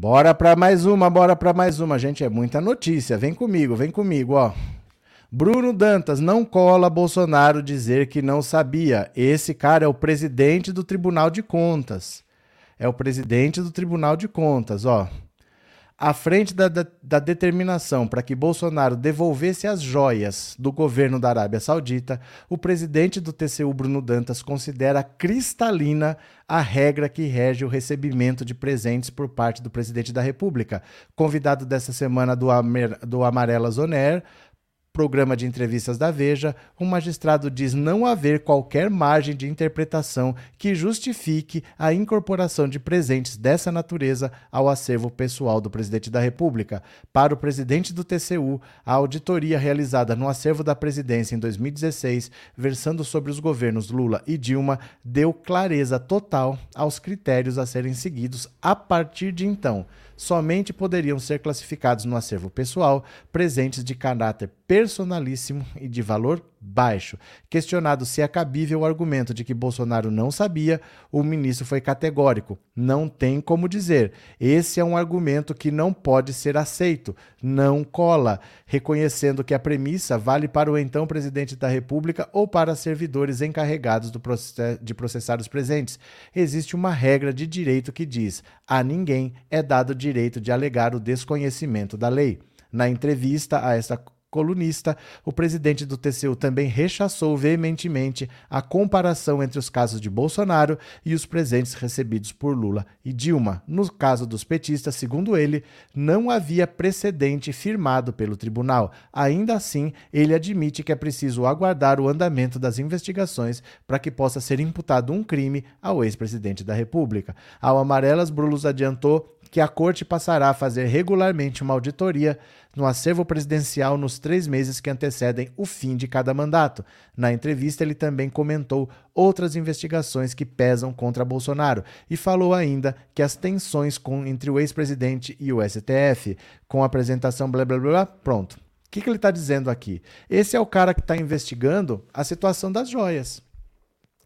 Bora para mais uma, bora para mais uma, gente. É muita notícia. Vem comigo, vem comigo, ó. Bruno Dantas, não cola Bolsonaro dizer que não sabia. Esse cara é o presidente do Tribunal de Contas. É o presidente do Tribunal de Contas, ó à frente da, da, da determinação para que Bolsonaro devolvesse as joias do governo da Arábia Saudita, o presidente do TCU, Bruno Dantas, considera cristalina a regra que rege o recebimento de presentes por parte do presidente da República. Convidado dessa semana do, Amer, do Amarela Zoner, programa de entrevistas da Veja, um magistrado diz não haver qualquer margem de interpretação que justifique a incorporação de presentes dessa natureza ao acervo pessoal do presidente da República. Para o presidente do TCU, a auditoria realizada no acervo da presidência em 2016, versando sobre os governos Lula e Dilma, deu clareza total aos critérios a serem seguidos a partir de então. Somente poderiam ser classificados no acervo pessoal presentes de caráter personalíssimo e de valor baixo. Questionado se é cabível o argumento de que Bolsonaro não sabia, o ministro foi categórico: não tem como dizer. Esse é um argumento que não pode ser aceito, não cola, reconhecendo que a premissa vale para o então presidente da República ou para servidores encarregados de processar os presentes. Existe uma regra de direito que diz: a ninguém é dado o direito de alegar o desconhecimento da lei. Na entrevista a esta colunista, o presidente do TCU também rechaçou veementemente a comparação entre os casos de Bolsonaro e os presentes recebidos por Lula e Dilma. No caso dos petistas, segundo ele, não havia precedente firmado pelo tribunal. Ainda assim, ele admite que é preciso aguardar o andamento das investigações para que possa ser imputado um crime ao ex-presidente da República. Ao Amarelas, Brulos adiantou que a corte passará a fazer regularmente uma auditoria no acervo presidencial nos três meses que antecedem o fim de cada mandato. Na entrevista, ele também comentou outras investigações que pesam contra Bolsonaro e falou ainda que as tensões com, entre o ex-presidente e o STF, com a apresentação blá blá blá, pronto. O que, que ele está dizendo aqui? Esse é o cara que está investigando a situação das joias.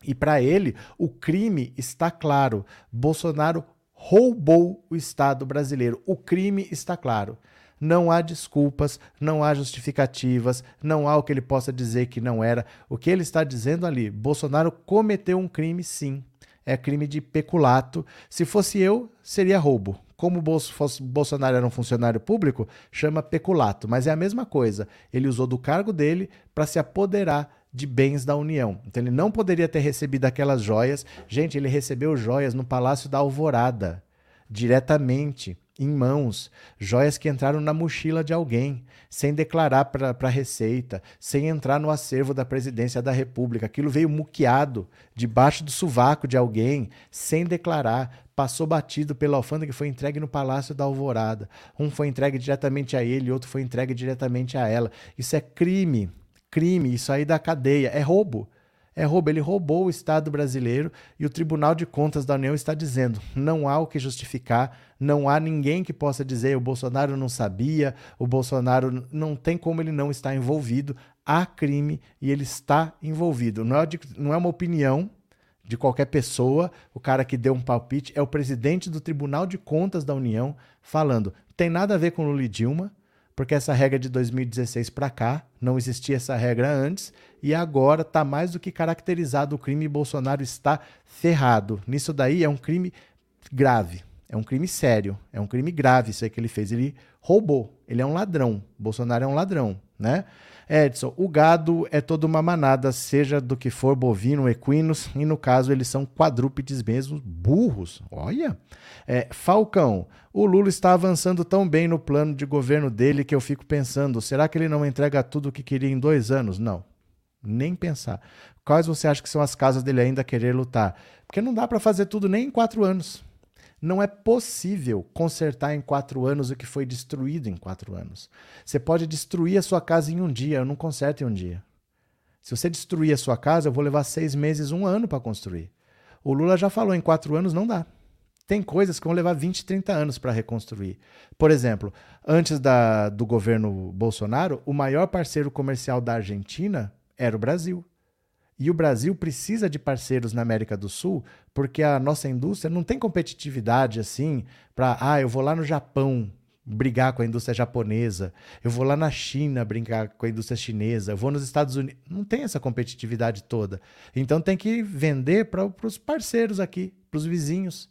E para ele, o crime está claro. Bolsonaro roubou o Estado brasileiro. O crime está claro. Não há desculpas, não há justificativas, não há o que ele possa dizer que não era. O que ele está dizendo ali, Bolsonaro cometeu um crime, sim. É crime de peculato. Se fosse eu, seria roubo. Como Bolsonaro era um funcionário público, chama peculato, mas é a mesma coisa. Ele usou do cargo dele para se apoderar de bens da União. Então ele não poderia ter recebido aquelas joias. Gente, ele recebeu joias no Palácio da Alvorada, diretamente, em mãos. Joias que entraram na mochila de alguém, sem declarar para a Receita, sem entrar no acervo da presidência da República. Aquilo veio muqueado debaixo do sovaco de alguém, sem declarar. Passou batido pela alfândega e foi entregue no Palácio da Alvorada. Um foi entregue diretamente a ele, outro foi entregue diretamente a ela. Isso é crime crime, isso aí da cadeia, é roubo. É roubo. Ele roubou o Estado brasileiro e o Tribunal de Contas da União está dizendo: não há o que justificar, não há ninguém que possa dizer o Bolsonaro não sabia, o Bolsonaro não tem como ele não estar envolvido. Há crime e ele está envolvido. Não é, de, não é uma opinião de qualquer pessoa, o cara que deu um palpite, é o presidente do Tribunal de Contas da União falando: tem nada a ver com Lula e Dilma porque essa regra de 2016 para cá, não existia essa regra antes, e agora está mais do que caracterizado o crime e Bolsonaro está ferrado. Nisso daí é um crime grave, é um crime sério, é um crime grave isso aí que ele fez. Ele roubou, ele é um ladrão. Bolsonaro é um ladrão, né? Edson, o gado é toda uma manada, seja do que for, bovino, equinos, e no caso eles são quadrúpedes mesmo, burros. Olha. É, Falcão, o Lula está avançando tão bem no plano de governo dele que eu fico pensando, será que ele não entrega tudo o que queria em dois anos? Não. Nem pensar. Quais você acha que são as casas dele ainda querer lutar? Porque não dá para fazer tudo nem em quatro anos. Não é possível consertar em quatro anos o que foi destruído em quatro anos. Você pode destruir a sua casa em um dia, eu não conserto em um dia. Se você destruir a sua casa, eu vou levar seis meses, um ano para construir. O Lula já falou, em quatro anos não dá. Tem coisas que vão levar 20, 30 anos para reconstruir. Por exemplo, antes da, do governo Bolsonaro, o maior parceiro comercial da Argentina era o Brasil. E o Brasil precisa de parceiros na América do Sul, porque a nossa indústria não tem competitividade assim para, ah, eu vou lá no Japão brigar com a indústria japonesa, eu vou lá na China brincar com a indústria chinesa, eu vou nos Estados Unidos. Não tem essa competitividade toda. Então tem que vender para os parceiros aqui, para os vizinhos.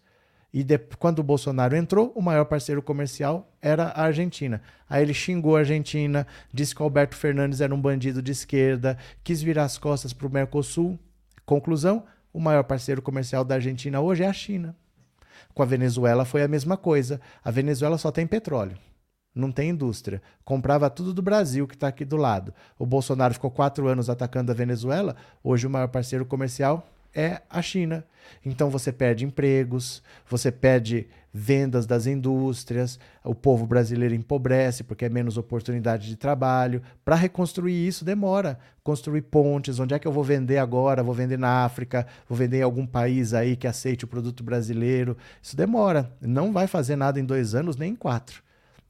E de, quando o Bolsonaro entrou, o maior parceiro comercial era a Argentina. Aí ele xingou a Argentina, disse que o Alberto Fernandes era um bandido de esquerda, quis virar as costas para o Mercosul. Conclusão: o maior parceiro comercial da Argentina hoje é a China. Com a Venezuela foi a mesma coisa. A Venezuela só tem petróleo, não tem indústria. Comprava tudo do Brasil, que está aqui do lado. O Bolsonaro ficou quatro anos atacando a Venezuela, hoje o maior parceiro comercial é a China. Então você perde empregos, você perde vendas das indústrias, o povo brasileiro empobrece porque é menos oportunidade de trabalho. Para reconstruir isso demora. Construir pontes, onde é que eu vou vender agora? Vou vender na África, vou vender em algum país aí que aceite o produto brasileiro. Isso demora. Não vai fazer nada em dois anos, nem em quatro.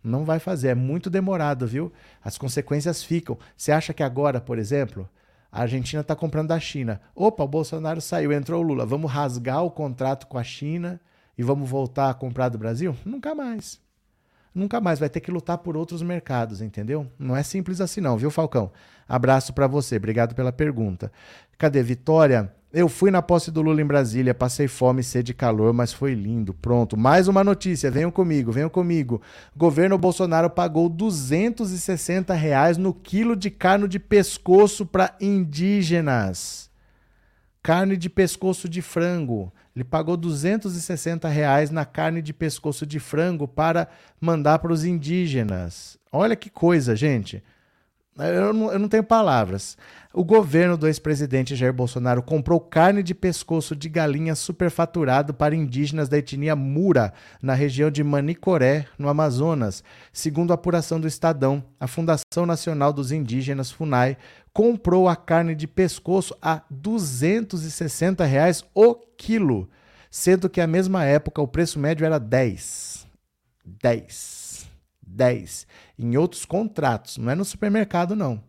Não vai fazer, é muito demorado, viu? As consequências ficam. Você acha que agora, por exemplo, a Argentina está comprando da China. Opa, o Bolsonaro saiu, entrou o Lula. Vamos rasgar o contrato com a China e vamos voltar a comprar do Brasil? Nunca mais. Nunca mais. Vai ter que lutar por outros mercados, entendeu? Não é simples assim, não, viu, Falcão? Abraço para você. Obrigado pela pergunta. Cadê Vitória? Eu fui na posse do Lula em Brasília, passei fome, sede e calor, mas foi lindo. Pronto, mais uma notícia, venham comigo, venham comigo. Governo Bolsonaro pagou 260 reais no quilo de carne de pescoço para indígenas. Carne de pescoço de frango. Ele pagou 260 reais na carne de pescoço de frango para mandar para os indígenas. Olha que coisa, gente. Eu não, eu não tenho palavras. O governo do ex-presidente Jair Bolsonaro comprou carne de pescoço de galinha superfaturado para indígenas da etnia Mura, na região de Manicoré, no Amazonas. Segundo a apuração do Estadão, a Fundação Nacional dos Indígenas, FUNAI, comprou a carne de pescoço a 260 reais o quilo, sendo que à mesma época o preço médio era 10. 10. 10. Em outros contratos, não é no supermercado não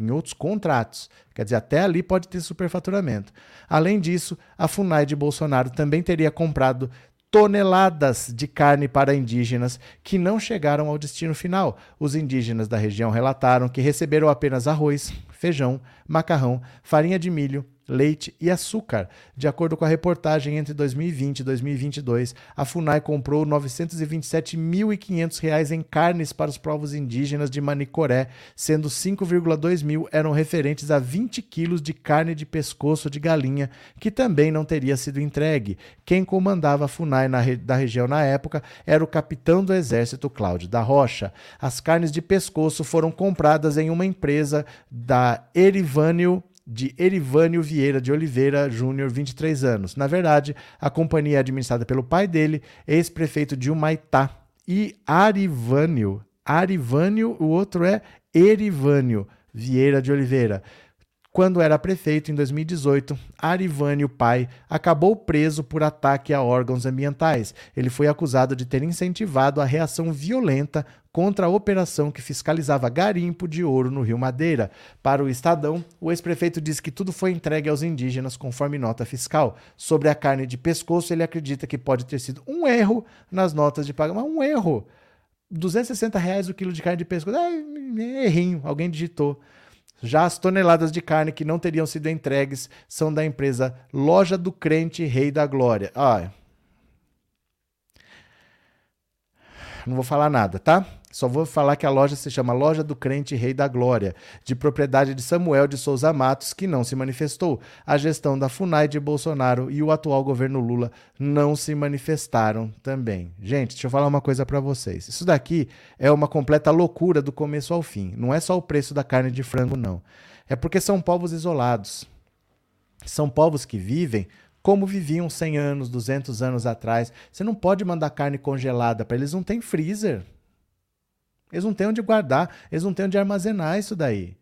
em outros contratos. Quer dizer, até ali pode ter superfaturamento. Além disso, a FUNAI de Bolsonaro também teria comprado toneladas de carne para indígenas que não chegaram ao destino final. Os indígenas da região relataram que receberam apenas arroz, feijão, macarrão, farinha de milho, leite e açúcar. De acordo com a reportagem, entre 2020 e 2022, a FUNAI comprou R$ 927.500 em carnes para os povos indígenas de Manicoré, sendo 5,2 mil eram referentes a 20 quilos de carne de pescoço de galinha, que também não teria sido entregue. Quem comandava a FUNAI na re da região na época era o capitão do Exército Cláudio da Rocha. As carnes de pescoço foram compradas em uma empresa da Erivânio de Erivânio Vieira de Oliveira Júnior, 23 anos. Na verdade, a companhia é administrada pelo pai dele, ex-prefeito de Humaitá, e Arivânio. Arivânio, o outro é Erivânio Vieira de Oliveira. Quando era prefeito em 2018, Arivânio Pai acabou preso por ataque a órgãos ambientais. Ele foi acusado de ter incentivado a reação violenta contra a operação que fiscalizava garimpo de ouro no Rio Madeira. Para o Estadão, o ex-prefeito diz que tudo foi entregue aos indígenas conforme nota fiscal. Sobre a carne de pescoço, ele acredita que pode ter sido um erro nas notas de pagamento. Um erro. 260 reais o quilo de carne de pescoço. Errinho, alguém digitou. Já as toneladas de carne que não teriam sido entregues são da empresa Loja do Crente Rei da Glória. Ah, não vou falar nada, tá? Só vou falar que a loja se chama Loja do Crente Rei da Glória, de propriedade de Samuel de Souza Matos, que não se manifestou. A gestão da FUNAI de Bolsonaro e o atual governo Lula não se manifestaram também. Gente, deixa eu falar uma coisa para vocês. Isso daqui é uma completa loucura do começo ao fim. Não é só o preço da carne de frango, não. É porque são povos isolados. São povos que vivem como viviam 100 anos, 200 anos atrás. Você não pode mandar carne congelada para eles, não tem freezer. Eles não têm onde guardar, eles não têm onde armazenar isso daí.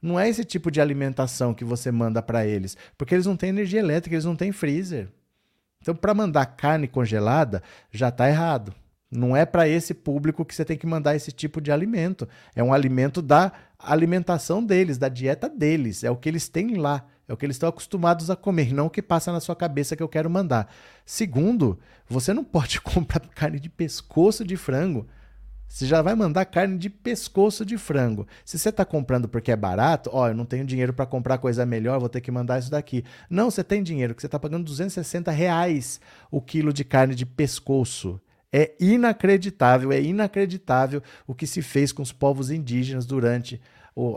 Não é esse tipo de alimentação que você manda para eles, porque eles não têm energia elétrica, eles não têm freezer. Então, para mandar carne congelada, já está errado. Não é para esse público que você tem que mandar esse tipo de alimento. É um alimento da alimentação deles, da dieta deles. É o que eles têm lá. É o que eles estão acostumados a comer, não o que passa na sua cabeça que eu quero mandar. Segundo, você não pode comprar carne de pescoço de frango você já vai mandar carne de pescoço de frango. Se você está comprando porque é barato, ó, eu não tenho dinheiro para comprar coisa melhor, vou ter que mandar isso daqui. Não, você tem dinheiro, que você está pagando 260 reais o quilo de carne de pescoço. É inacreditável, é inacreditável o que se fez com os povos indígenas durante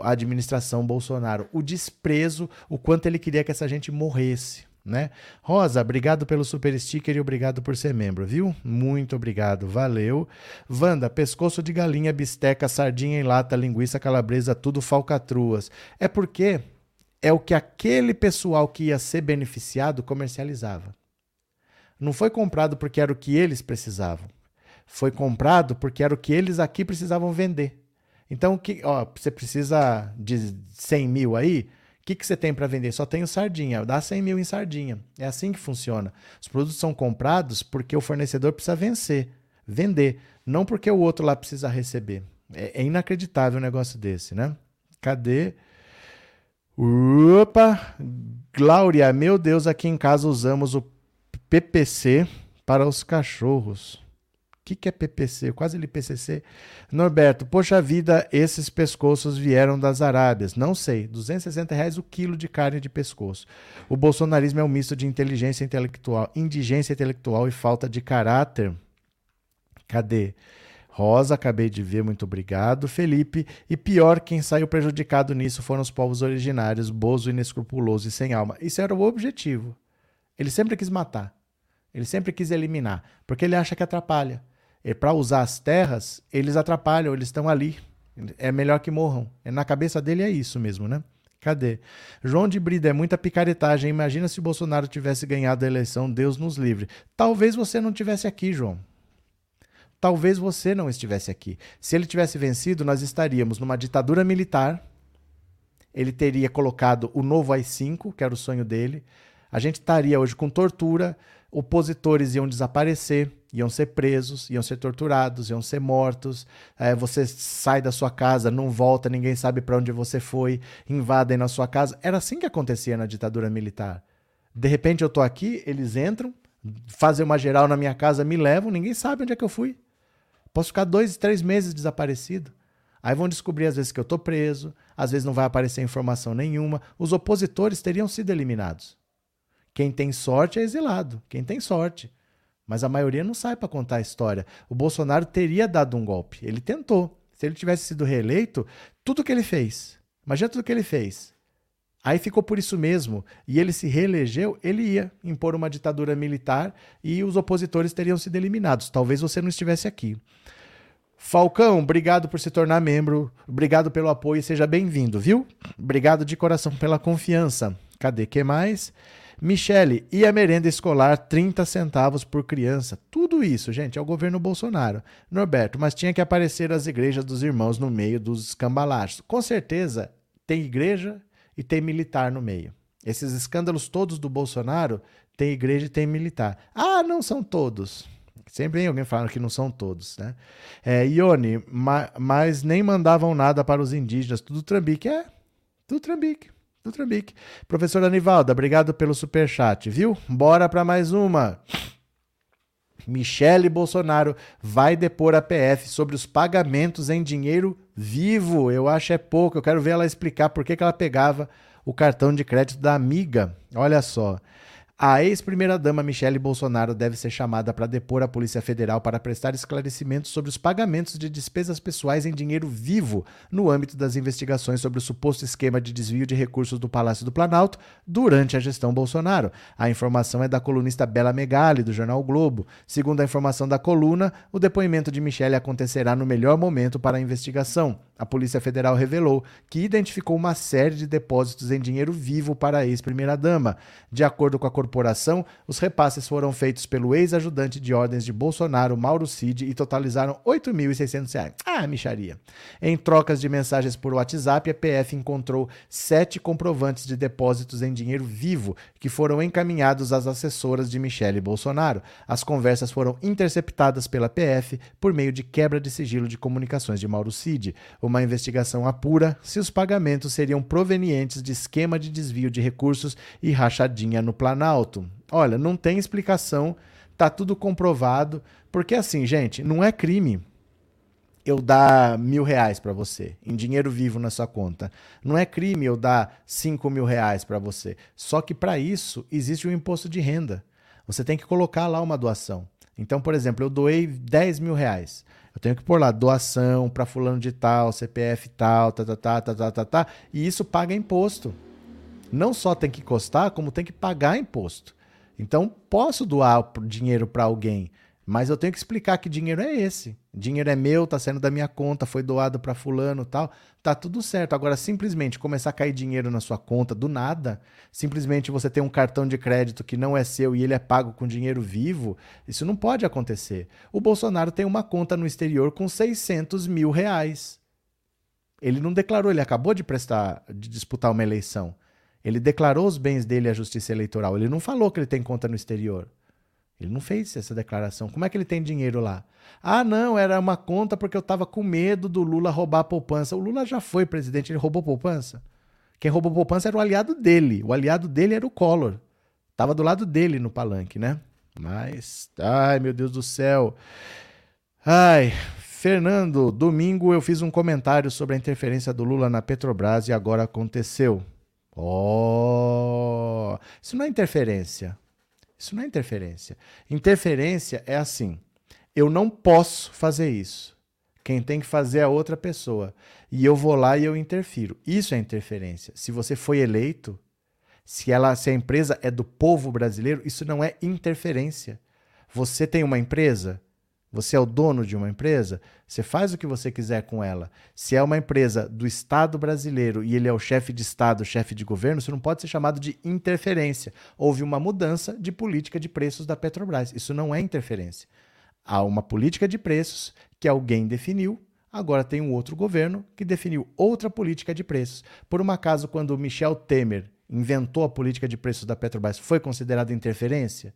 a administração Bolsonaro. O desprezo, o quanto ele queria que essa gente morresse né? Rosa, obrigado pelo super sticker e obrigado por ser membro, viu? Muito obrigado, valeu. Wanda, pescoço de galinha, bisteca, sardinha em lata, linguiça calabresa, tudo falcatruas. É porque é o que aquele pessoal que ia ser beneficiado comercializava. Não foi comprado porque era o que eles precisavam. Foi comprado porque era o que eles aqui precisavam vender. Então, que, ó, você precisa de 100 mil aí, o que, que você tem para vender? Só tenho sardinha. Dá 100 mil em sardinha. É assim que funciona. Os produtos são comprados porque o fornecedor precisa vencer. vender. Não porque o outro lá precisa receber. É, é inacreditável um negócio desse, né? Cadê? Opa! Glória, meu Deus, aqui em casa usamos o PPC para os cachorros. O que, que é PPC? Quase ele PCC. Norberto, poxa vida, esses pescoços vieram das Arábias. Não sei, 260 reais o quilo de carne de pescoço. O bolsonarismo é um misto de inteligência intelectual, indigência intelectual e falta de caráter. Cadê? Rosa, acabei de ver, muito obrigado. Felipe, e pior, quem saiu prejudicado nisso foram os povos originários, bozo, inescrupuloso e sem alma. Isso era o objetivo. Ele sempre quis matar. Ele sempre quis eliminar, porque ele acha que atrapalha. E para usar as terras, eles atrapalham, eles estão ali. É melhor que morram. É, na cabeça dele é isso mesmo, né? Cadê? João de Brida, é muita picaretagem. Imagina se o Bolsonaro tivesse ganhado a eleição, Deus nos livre. Talvez você não tivesse aqui, João talvez você não estivesse aqui. Se ele tivesse vencido, nós estaríamos numa ditadura militar. Ele teria colocado o novo AI-5, que era o sonho dele. A gente estaria hoje com tortura, opositores iam desaparecer, iam ser presos, iam ser torturados, iam ser mortos. É, você sai da sua casa, não volta, ninguém sabe para onde você foi, invadem na sua casa. Era assim que acontecia na ditadura militar. De repente eu estou aqui, eles entram, fazem uma geral na minha casa, me levam, ninguém sabe onde é que eu fui. Posso ficar dois, três meses desaparecido. Aí vão descobrir às vezes que eu estou preso, às vezes não vai aparecer informação nenhuma. Os opositores teriam sido eliminados. Quem tem sorte é exilado, quem tem sorte. Mas a maioria não sai para contar a história. O Bolsonaro teria dado um golpe. Ele tentou. Se ele tivesse sido reeleito, tudo que ele fez. Imagina tudo que ele fez. Aí ficou por isso mesmo. E ele se reelegeu, ele ia impor uma ditadura militar e os opositores teriam sido eliminados. Talvez você não estivesse aqui. Falcão, obrigado por se tornar membro, obrigado pelo apoio e seja bem-vindo, viu? Obrigado de coração pela confiança. Cadê que mais? Michele, e a merenda escolar 30 centavos por criança? Tudo isso, gente, é o governo Bolsonaro. Norberto, mas tinha que aparecer as igrejas dos irmãos no meio dos escambalachos. Com certeza, tem igreja e tem militar no meio. Esses escândalos todos do Bolsonaro, tem igreja e tem militar. Ah, não são todos. Sempre tem alguém falando que não são todos, né? É, Ione, ma, mas nem mandavam nada para os indígenas, tudo trambique. É, tudo trambique, tudo trambique. Professora Anivalda, obrigado pelo superchat, viu? Bora para mais uma. Michele Bolsonaro vai depor a PF sobre os pagamentos em dinheiro vivo. Eu acho é pouco. Eu quero ver ela explicar por que, que ela pegava o cartão de crédito da amiga. Olha só. A ex-primeira-dama Michele Bolsonaro deve ser chamada para depor a Polícia Federal para prestar esclarecimentos sobre os pagamentos de despesas pessoais em dinheiro vivo no âmbito das investigações sobre o suposto esquema de desvio de recursos do Palácio do Planalto durante a gestão Bolsonaro. A informação é da colunista Bela Megali, do jornal o Globo. Segundo a informação da coluna, o depoimento de Michele acontecerá no melhor momento para a investigação. A Polícia Federal revelou que identificou uma série de depósitos em dinheiro vivo para a ex-primeira-dama. De acordo com a corporação, os repasses foram feitos pelo ex-ajudante de ordens de Bolsonaro, Mauro Cid, e totalizaram R$ 8.600. Ah, micharia. Em trocas de mensagens por WhatsApp, a PF encontrou sete comprovantes de depósitos em dinheiro vivo que foram encaminhados às assessoras de Michele Bolsonaro. As conversas foram interceptadas pela PF por meio de quebra de sigilo de comunicações de Mauro Cid. Uma investigação apura se os pagamentos seriam provenientes de esquema de desvio de recursos e rachadinha no Planalto. Olha, não tem explicação, tá tudo comprovado, porque assim, gente, não é crime eu dar mil reais para você em dinheiro vivo na sua conta. Não é crime eu dar cinco mil reais para você. Só que para isso existe o um imposto de renda. Você tem que colocar lá uma doação. Então, por exemplo, eu doei 10 mil reais. Eu tenho que pôr lá doação para fulano de tal, CPF tal, tá, tá, tá, tá, tá, tá, tá, e isso paga imposto. Não só tem que custar, como tem que pagar imposto. Então, posso doar dinheiro para alguém, mas eu tenho que explicar que dinheiro é esse. Dinheiro é meu, tá saindo da minha conta, foi doado para fulano, tal. Tá tudo certo. Agora simplesmente começar a cair dinheiro na sua conta do nada, simplesmente você tem um cartão de crédito que não é seu e ele é pago com dinheiro vivo, isso não pode acontecer. O Bolsonaro tem uma conta no exterior com 600 mil reais. Ele não declarou, ele acabou de prestar, de disputar uma eleição. Ele declarou os bens dele à Justiça Eleitoral. Ele não falou que ele tem conta no exterior. Ele não fez essa declaração. Como é que ele tem dinheiro lá? Ah, não, era uma conta porque eu estava com medo do Lula roubar a poupança. O Lula já foi presidente, ele roubou poupança. Quem roubou poupança era o aliado dele. O aliado dele era o Collor. Tava do lado dele no palanque, né? Mas, ai meu Deus do céu. Ai, Fernando, domingo eu fiz um comentário sobre a interferência do Lula na Petrobras e agora aconteceu. Oh, isso não é interferência. Isso não é interferência. Interferência é assim: eu não posso fazer isso. Quem tem que fazer é a outra pessoa. E eu vou lá e eu interfiro. Isso é interferência. Se você foi eleito, se, ela, se a empresa é do povo brasileiro, isso não é interferência. Você tem uma empresa, você é o dono de uma empresa, você faz o que você quiser com ela. Se é uma empresa do Estado brasileiro e ele é o chefe de Estado, chefe de governo, isso não pode ser chamado de interferência. Houve uma mudança de política de preços da Petrobras. Isso não é interferência. Há uma política de preços que alguém definiu, agora tem um outro governo que definiu outra política de preços. Por um acaso, quando Michel Temer inventou a política de preços da Petrobras, foi considerada interferência?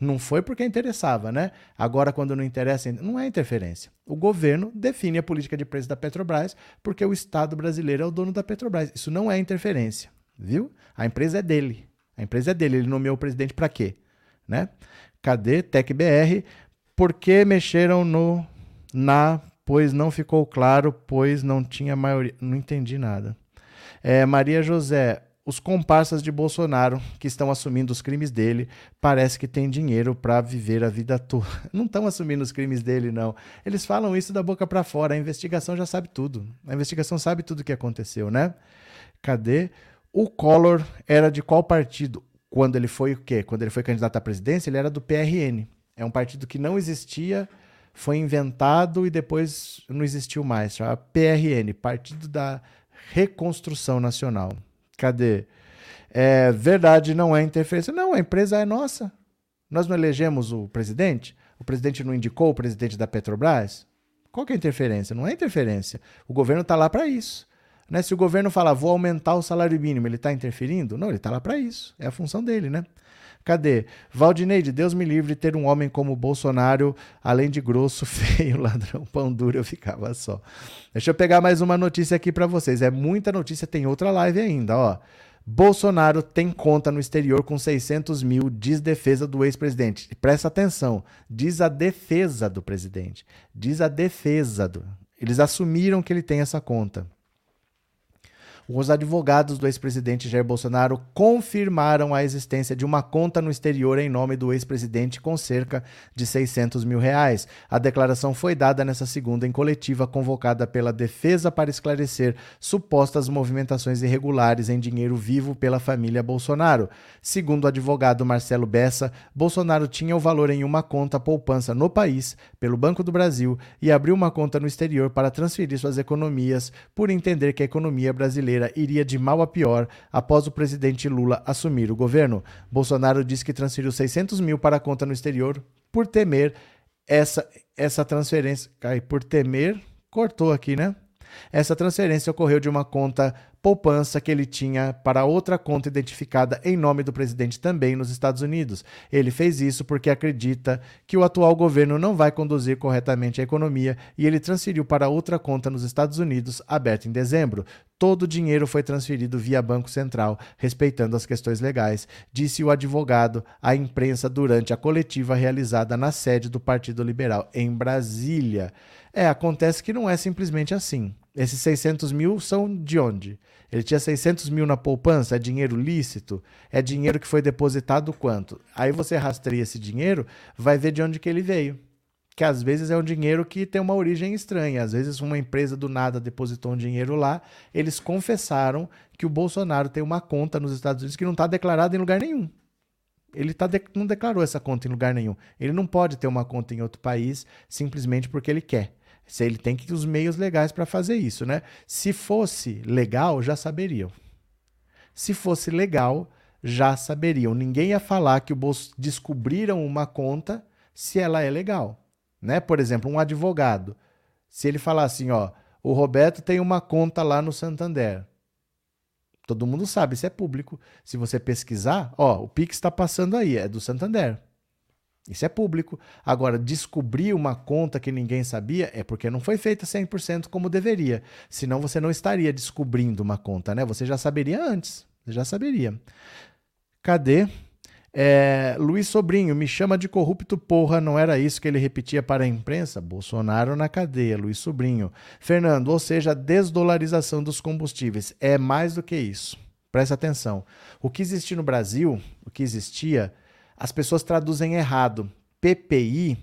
Não foi porque interessava, né? Agora, quando não interessa, não é interferência. O governo define a política de preço da Petrobras porque o Estado brasileiro é o dono da Petrobras. Isso não é interferência, viu? A empresa é dele. A empresa é dele. Ele nomeou o presidente para quê? Né? Cadê TecBR? Por que mexeram no na pois não ficou claro, pois não tinha maioria. Não entendi nada. É, Maria José, os comparsas de Bolsonaro que estão assumindo os crimes dele parece que têm dinheiro para viver a vida toda. Não estão assumindo os crimes dele, não. Eles falam isso da boca para fora. A investigação já sabe tudo. A investigação sabe tudo o que aconteceu, né? Cadê? O Collor era de qual partido? Quando ele foi o quê? Quando ele foi candidato à presidência, ele era do PRN. É um partido que não existia, foi inventado e depois não existiu mais. Chama PRN, Partido da Reconstrução Nacional. Cadê? É, verdade, não é interferência. Não, a empresa é nossa. Nós não elegemos o presidente? O presidente não indicou o presidente da Petrobras? Qual que é a interferência? Não é interferência. O governo está lá para isso. Né? Se o governo falar, vou aumentar o salário mínimo, ele está interferindo? Não, ele está lá para isso. É a função dele, né? Cadê? Valdineide, Deus me livre de ter um homem como Bolsonaro, além de grosso, feio, ladrão, pão duro, eu ficava só. Deixa eu pegar mais uma notícia aqui para vocês. É muita notícia, tem outra live ainda, ó. Bolsonaro tem conta no exterior com 600 mil, diz defesa do ex-presidente. Presta atenção, diz a defesa do presidente. Diz a defesa do. Eles assumiram que ele tem essa conta. Os advogados do ex-presidente Jair Bolsonaro confirmaram a existência de uma conta no exterior em nome do ex-presidente com cerca de 600 mil reais. A declaração foi dada nessa segunda em coletiva convocada pela defesa para esclarecer supostas movimentações irregulares em dinheiro vivo pela família Bolsonaro. Segundo o advogado Marcelo Bessa, Bolsonaro tinha o valor em uma conta poupança no país, pelo Banco do Brasil, e abriu uma conta no exterior para transferir suas economias, por entender que a economia brasileira brasileira iria de mal a pior após o presidente Lula assumir o governo. Bolsonaro disse que transferiu 600 mil para a conta no exterior por temer essa, essa transferência. Cai, por temer, cortou aqui, né? Essa transferência ocorreu de uma conta poupança que ele tinha para outra conta identificada em nome do presidente também nos Estados Unidos. Ele fez isso porque acredita que o atual governo não vai conduzir corretamente a economia e ele transferiu para outra conta nos Estados Unidos, aberta em dezembro. Todo o dinheiro foi transferido via Banco Central, respeitando as questões legais, disse o advogado à imprensa durante a coletiva realizada na sede do Partido Liberal em Brasília. É, acontece que não é simplesmente assim. Esses 600 mil são de onde? Ele tinha 600 mil na poupança, é dinheiro lícito? É dinheiro que foi depositado quanto? Aí você rastreia esse dinheiro, vai ver de onde que ele veio. Que às vezes é um dinheiro que tem uma origem estranha. Às vezes uma empresa do nada depositou um dinheiro lá. Eles confessaram que o Bolsonaro tem uma conta nos Estados Unidos que não está declarada em lugar nenhum. Ele tá de... não declarou essa conta em lugar nenhum. Ele não pode ter uma conta em outro país simplesmente porque ele quer. Se ele tem que os meios legais para fazer isso, né? Se fosse legal, já saberiam. Se fosse legal, já saberiam. Ninguém ia falar que o Bolso descobriram uma conta se ela é legal, né? Por exemplo, um advogado, se ele falar assim, ó, o Roberto tem uma conta lá no Santander. Todo mundo sabe, isso é público. Se você pesquisar, ó, o Pix está passando aí, é do Santander. Isso é público. Agora, descobrir uma conta que ninguém sabia é porque não foi feita 100% como deveria. Senão você não estaria descobrindo uma conta, né? Você já saberia antes. Você já saberia. Cadê? É, Luiz Sobrinho, me chama de corrupto, porra, não era isso que ele repetia para a imprensa? Bolsonaro na cadeia, Luiz Sobrinho. Fernando, ou seja, a desdolarização dos combustíveis. É mais do que isso. Presta atenção. O que existia no Brasil, o que existia as pessoas traduzem errado. PPI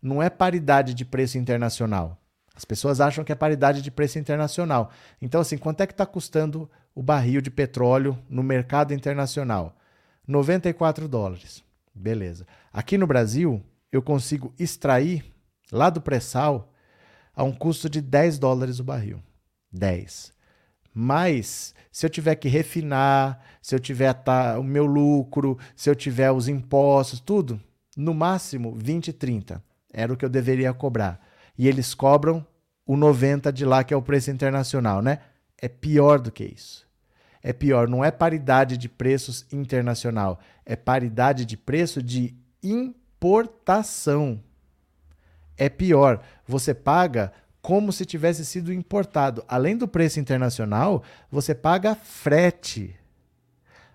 não é paridade de preço internacional. As pessoas acham que é paridade de preço internacional. Então, assim, quanto é que está custando o barril de petróleo no mercado internacional? 94 dólares. Beleza. Aqui no Brasil, eu consigo extrair lá do pré-sal a um custo de 10 dólares o barril. 10. Mas se eu tiver que refinar, se eu tiver tá, o meu lucro, se eu tiver os impostos, tudo, no máximo 20, 30. Era o que eu deveria cobrar. E eles cobram o 90 de lá, que é o preço internacional, né? É pior do que isso. É pior, não é paridade de preços internacional, é paridade de preço de importação. É pior, você paga como se tivesse sido importado. Além do preço internacional, você paga frete.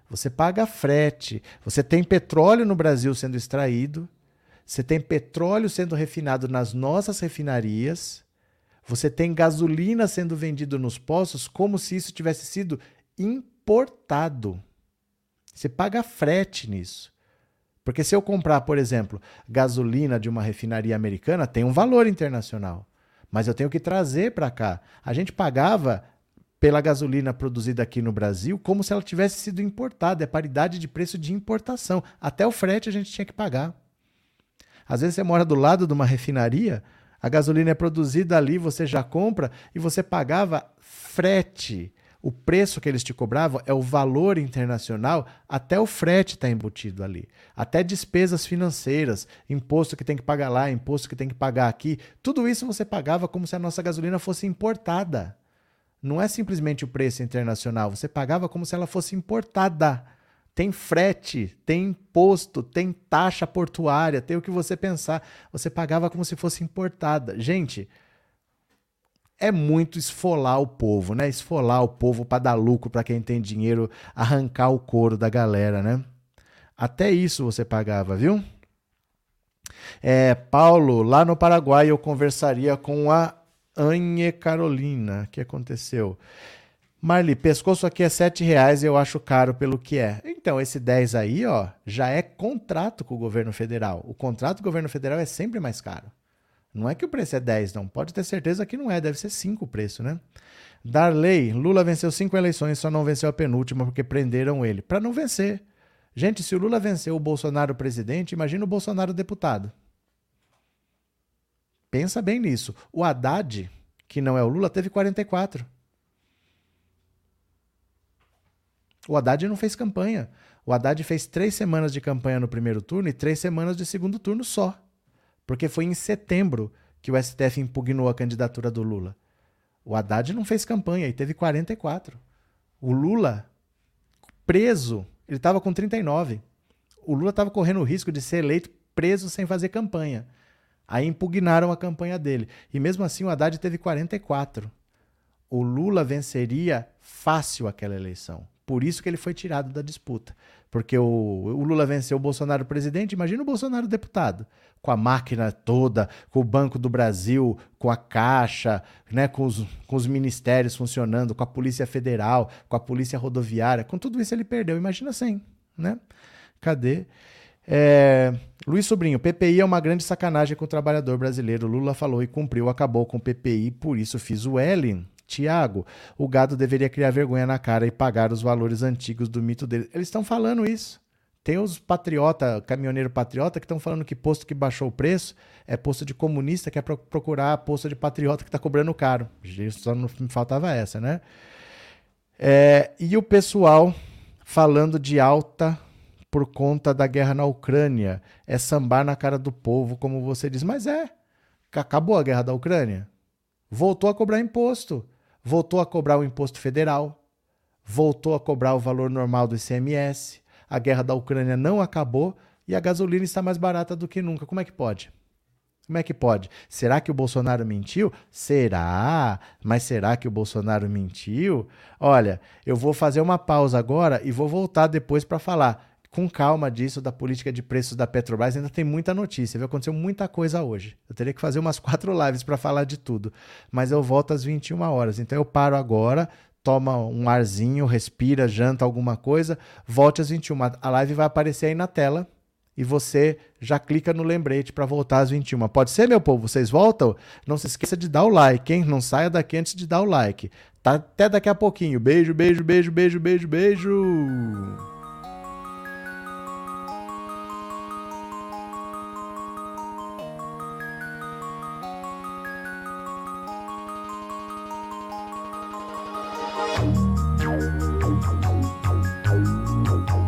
Você paga frete. Você tem petróleo no Brasil sendo extraído, você tem petróleo sendo refinado nas nossas refinarias, você tem gasolina sendo vendido nos postos como se isso tivesse sido importado. Você paga frete nisso. Porque se eu comprar, por exemplo, gasolina de uma refinaria americana, tem um valor internacional mas eu tenho que trazer para cá. A gente pagava pela gasolina produzida aqui no Brasil como se ela tivesse sido importada, é paridade de preço de importação. Até o frete a gente tinha que pagar. Às vezes você mora do lado de uma refinaria, a gasolina é produzida ali, você já compra e você pagava frete. O preço que eles te cobravam é o valor internacional, até o frete está embutido ali. Até despesas financeiras, imposto que tem que pagar lá, imposto que tem que pagar aqui. Tudo isso você pagava como se a nossa gasolina fosse importada. Não é simplesmente o preço internacional, você pagava como se ela fosse importada. Tem frete, tem imposto, tem taxa portuária, tem o que você pensar. Você pagava como se fosse importada. Gente, é muito esfolar o povo, né? Esfolar o povo para dar lucro para quem tem dinheiro, arrancar o couro da galera, né? Até isso você pagava, viu? É, Paulo, lá no Paraguai eu conversaria com a Anne Carolina. O que aconteceu? Marli, pescoço aqui é sete reais e eu acho caro pelo que é. Então, esse 10 aí, ó, já é contrato com o governo federal. O contrato do governo federal é sempre mais caro. Não é que o preço é 10, não. Pode ter certeza que não é, deve ser 5 o preço, né? Darley, Lula venceu cinco eleições, só não venceu a penúltima porque prenderam ele. Para não vencer. Gente, se o Lula venceu o Bolsonaro presidente, imagina o Bolsonaro deputado. Pensa bem nisso. O Haddad, que não é o Lula, teve 44. O Haddad não fez campanha. O Haddad fez três semanas de campanha no primeiro turno e três semanas de segundo turno só porque foi em setembro que o STF impugnou a candidatura do Lula. O Haddad não fez campanha e teve 44. O Lula, preso, ele estava com 39. O Lula estava correndo o risco de ser eleito preso sem fazer campanha. Aí impugnaram a campanha dele. E mesmo assim o Haddad teve 44. O Lula venceria fácil aquela eleição. Por isso que ele foi tirado da disputa. Porque o, o Lula venceu o Bolsonaro presidente, imagina o Bolsonaro deputado com a máquina toda, com o Banco do Brasil, com a Caixa, né, com, os, com os ministérios funcionando, com a Polícia Federal, com a Polícia Rodoviária, com tudo isso ele perdeu. Imagina sem, né? Cadê? É, Luiz Sobrinho, PPI é uma grande sacanagem com o trabalhador brasileiro. Lula falou e cumpriu, acabou com o PPI, por isso fiz o L. Tiago, o gado deveria criar vergonha na cara e pagar os valores antigos do mito dele. Eles estão falando isso. Tem os patriota, caminhoneiro patriota, que estão falando que posto que baixou o preço é posto de comunista, que é procurar posto de patriota que está cobrando caro. Só não me faltava essa, né? É, e o pessoal falando de alta por conta da guerra na Ucrânia. É sambar na cara do povo, como você diz. Mas é. Acabou a guerra da Ucrânia. Voltou a cobrar imposto. Voltou a cobrar o imposto federal. Voltou a cobrar o valor normal do ICMS a guerra da Ucrânia não acabou e a gasolina está mais barata do que nunca. Como é que pode? Como é que pode? Será que o Bolsonaro mentiu? Será? Mas será que o Bolsonaro mentiu? Olha, eu vou fazer uma pausa agora e vou voltar depois para falar com calma disso, da política de preços da Petrobras. Ainda tem muita notícia, viu? Aconteceu muita coisa hoje. Eu teria que fazer umas quatro lives para falar de tudo. Mas eu volto às 21 horas. Então eu paro agora, toma um arzinho, respira, janta alguma coisa, volte às 21. A live vai aparecer aí na tela e você já clica no lembrete para voltar às 21. Pode ser, meu povo? Vocês voltam? Não se esqueça de dar o like, hein? Não saia daqui antes de dar o like. Tá até daqui a pouquinho. Beijo, beijo, beijo, beijo, beijo, beijo.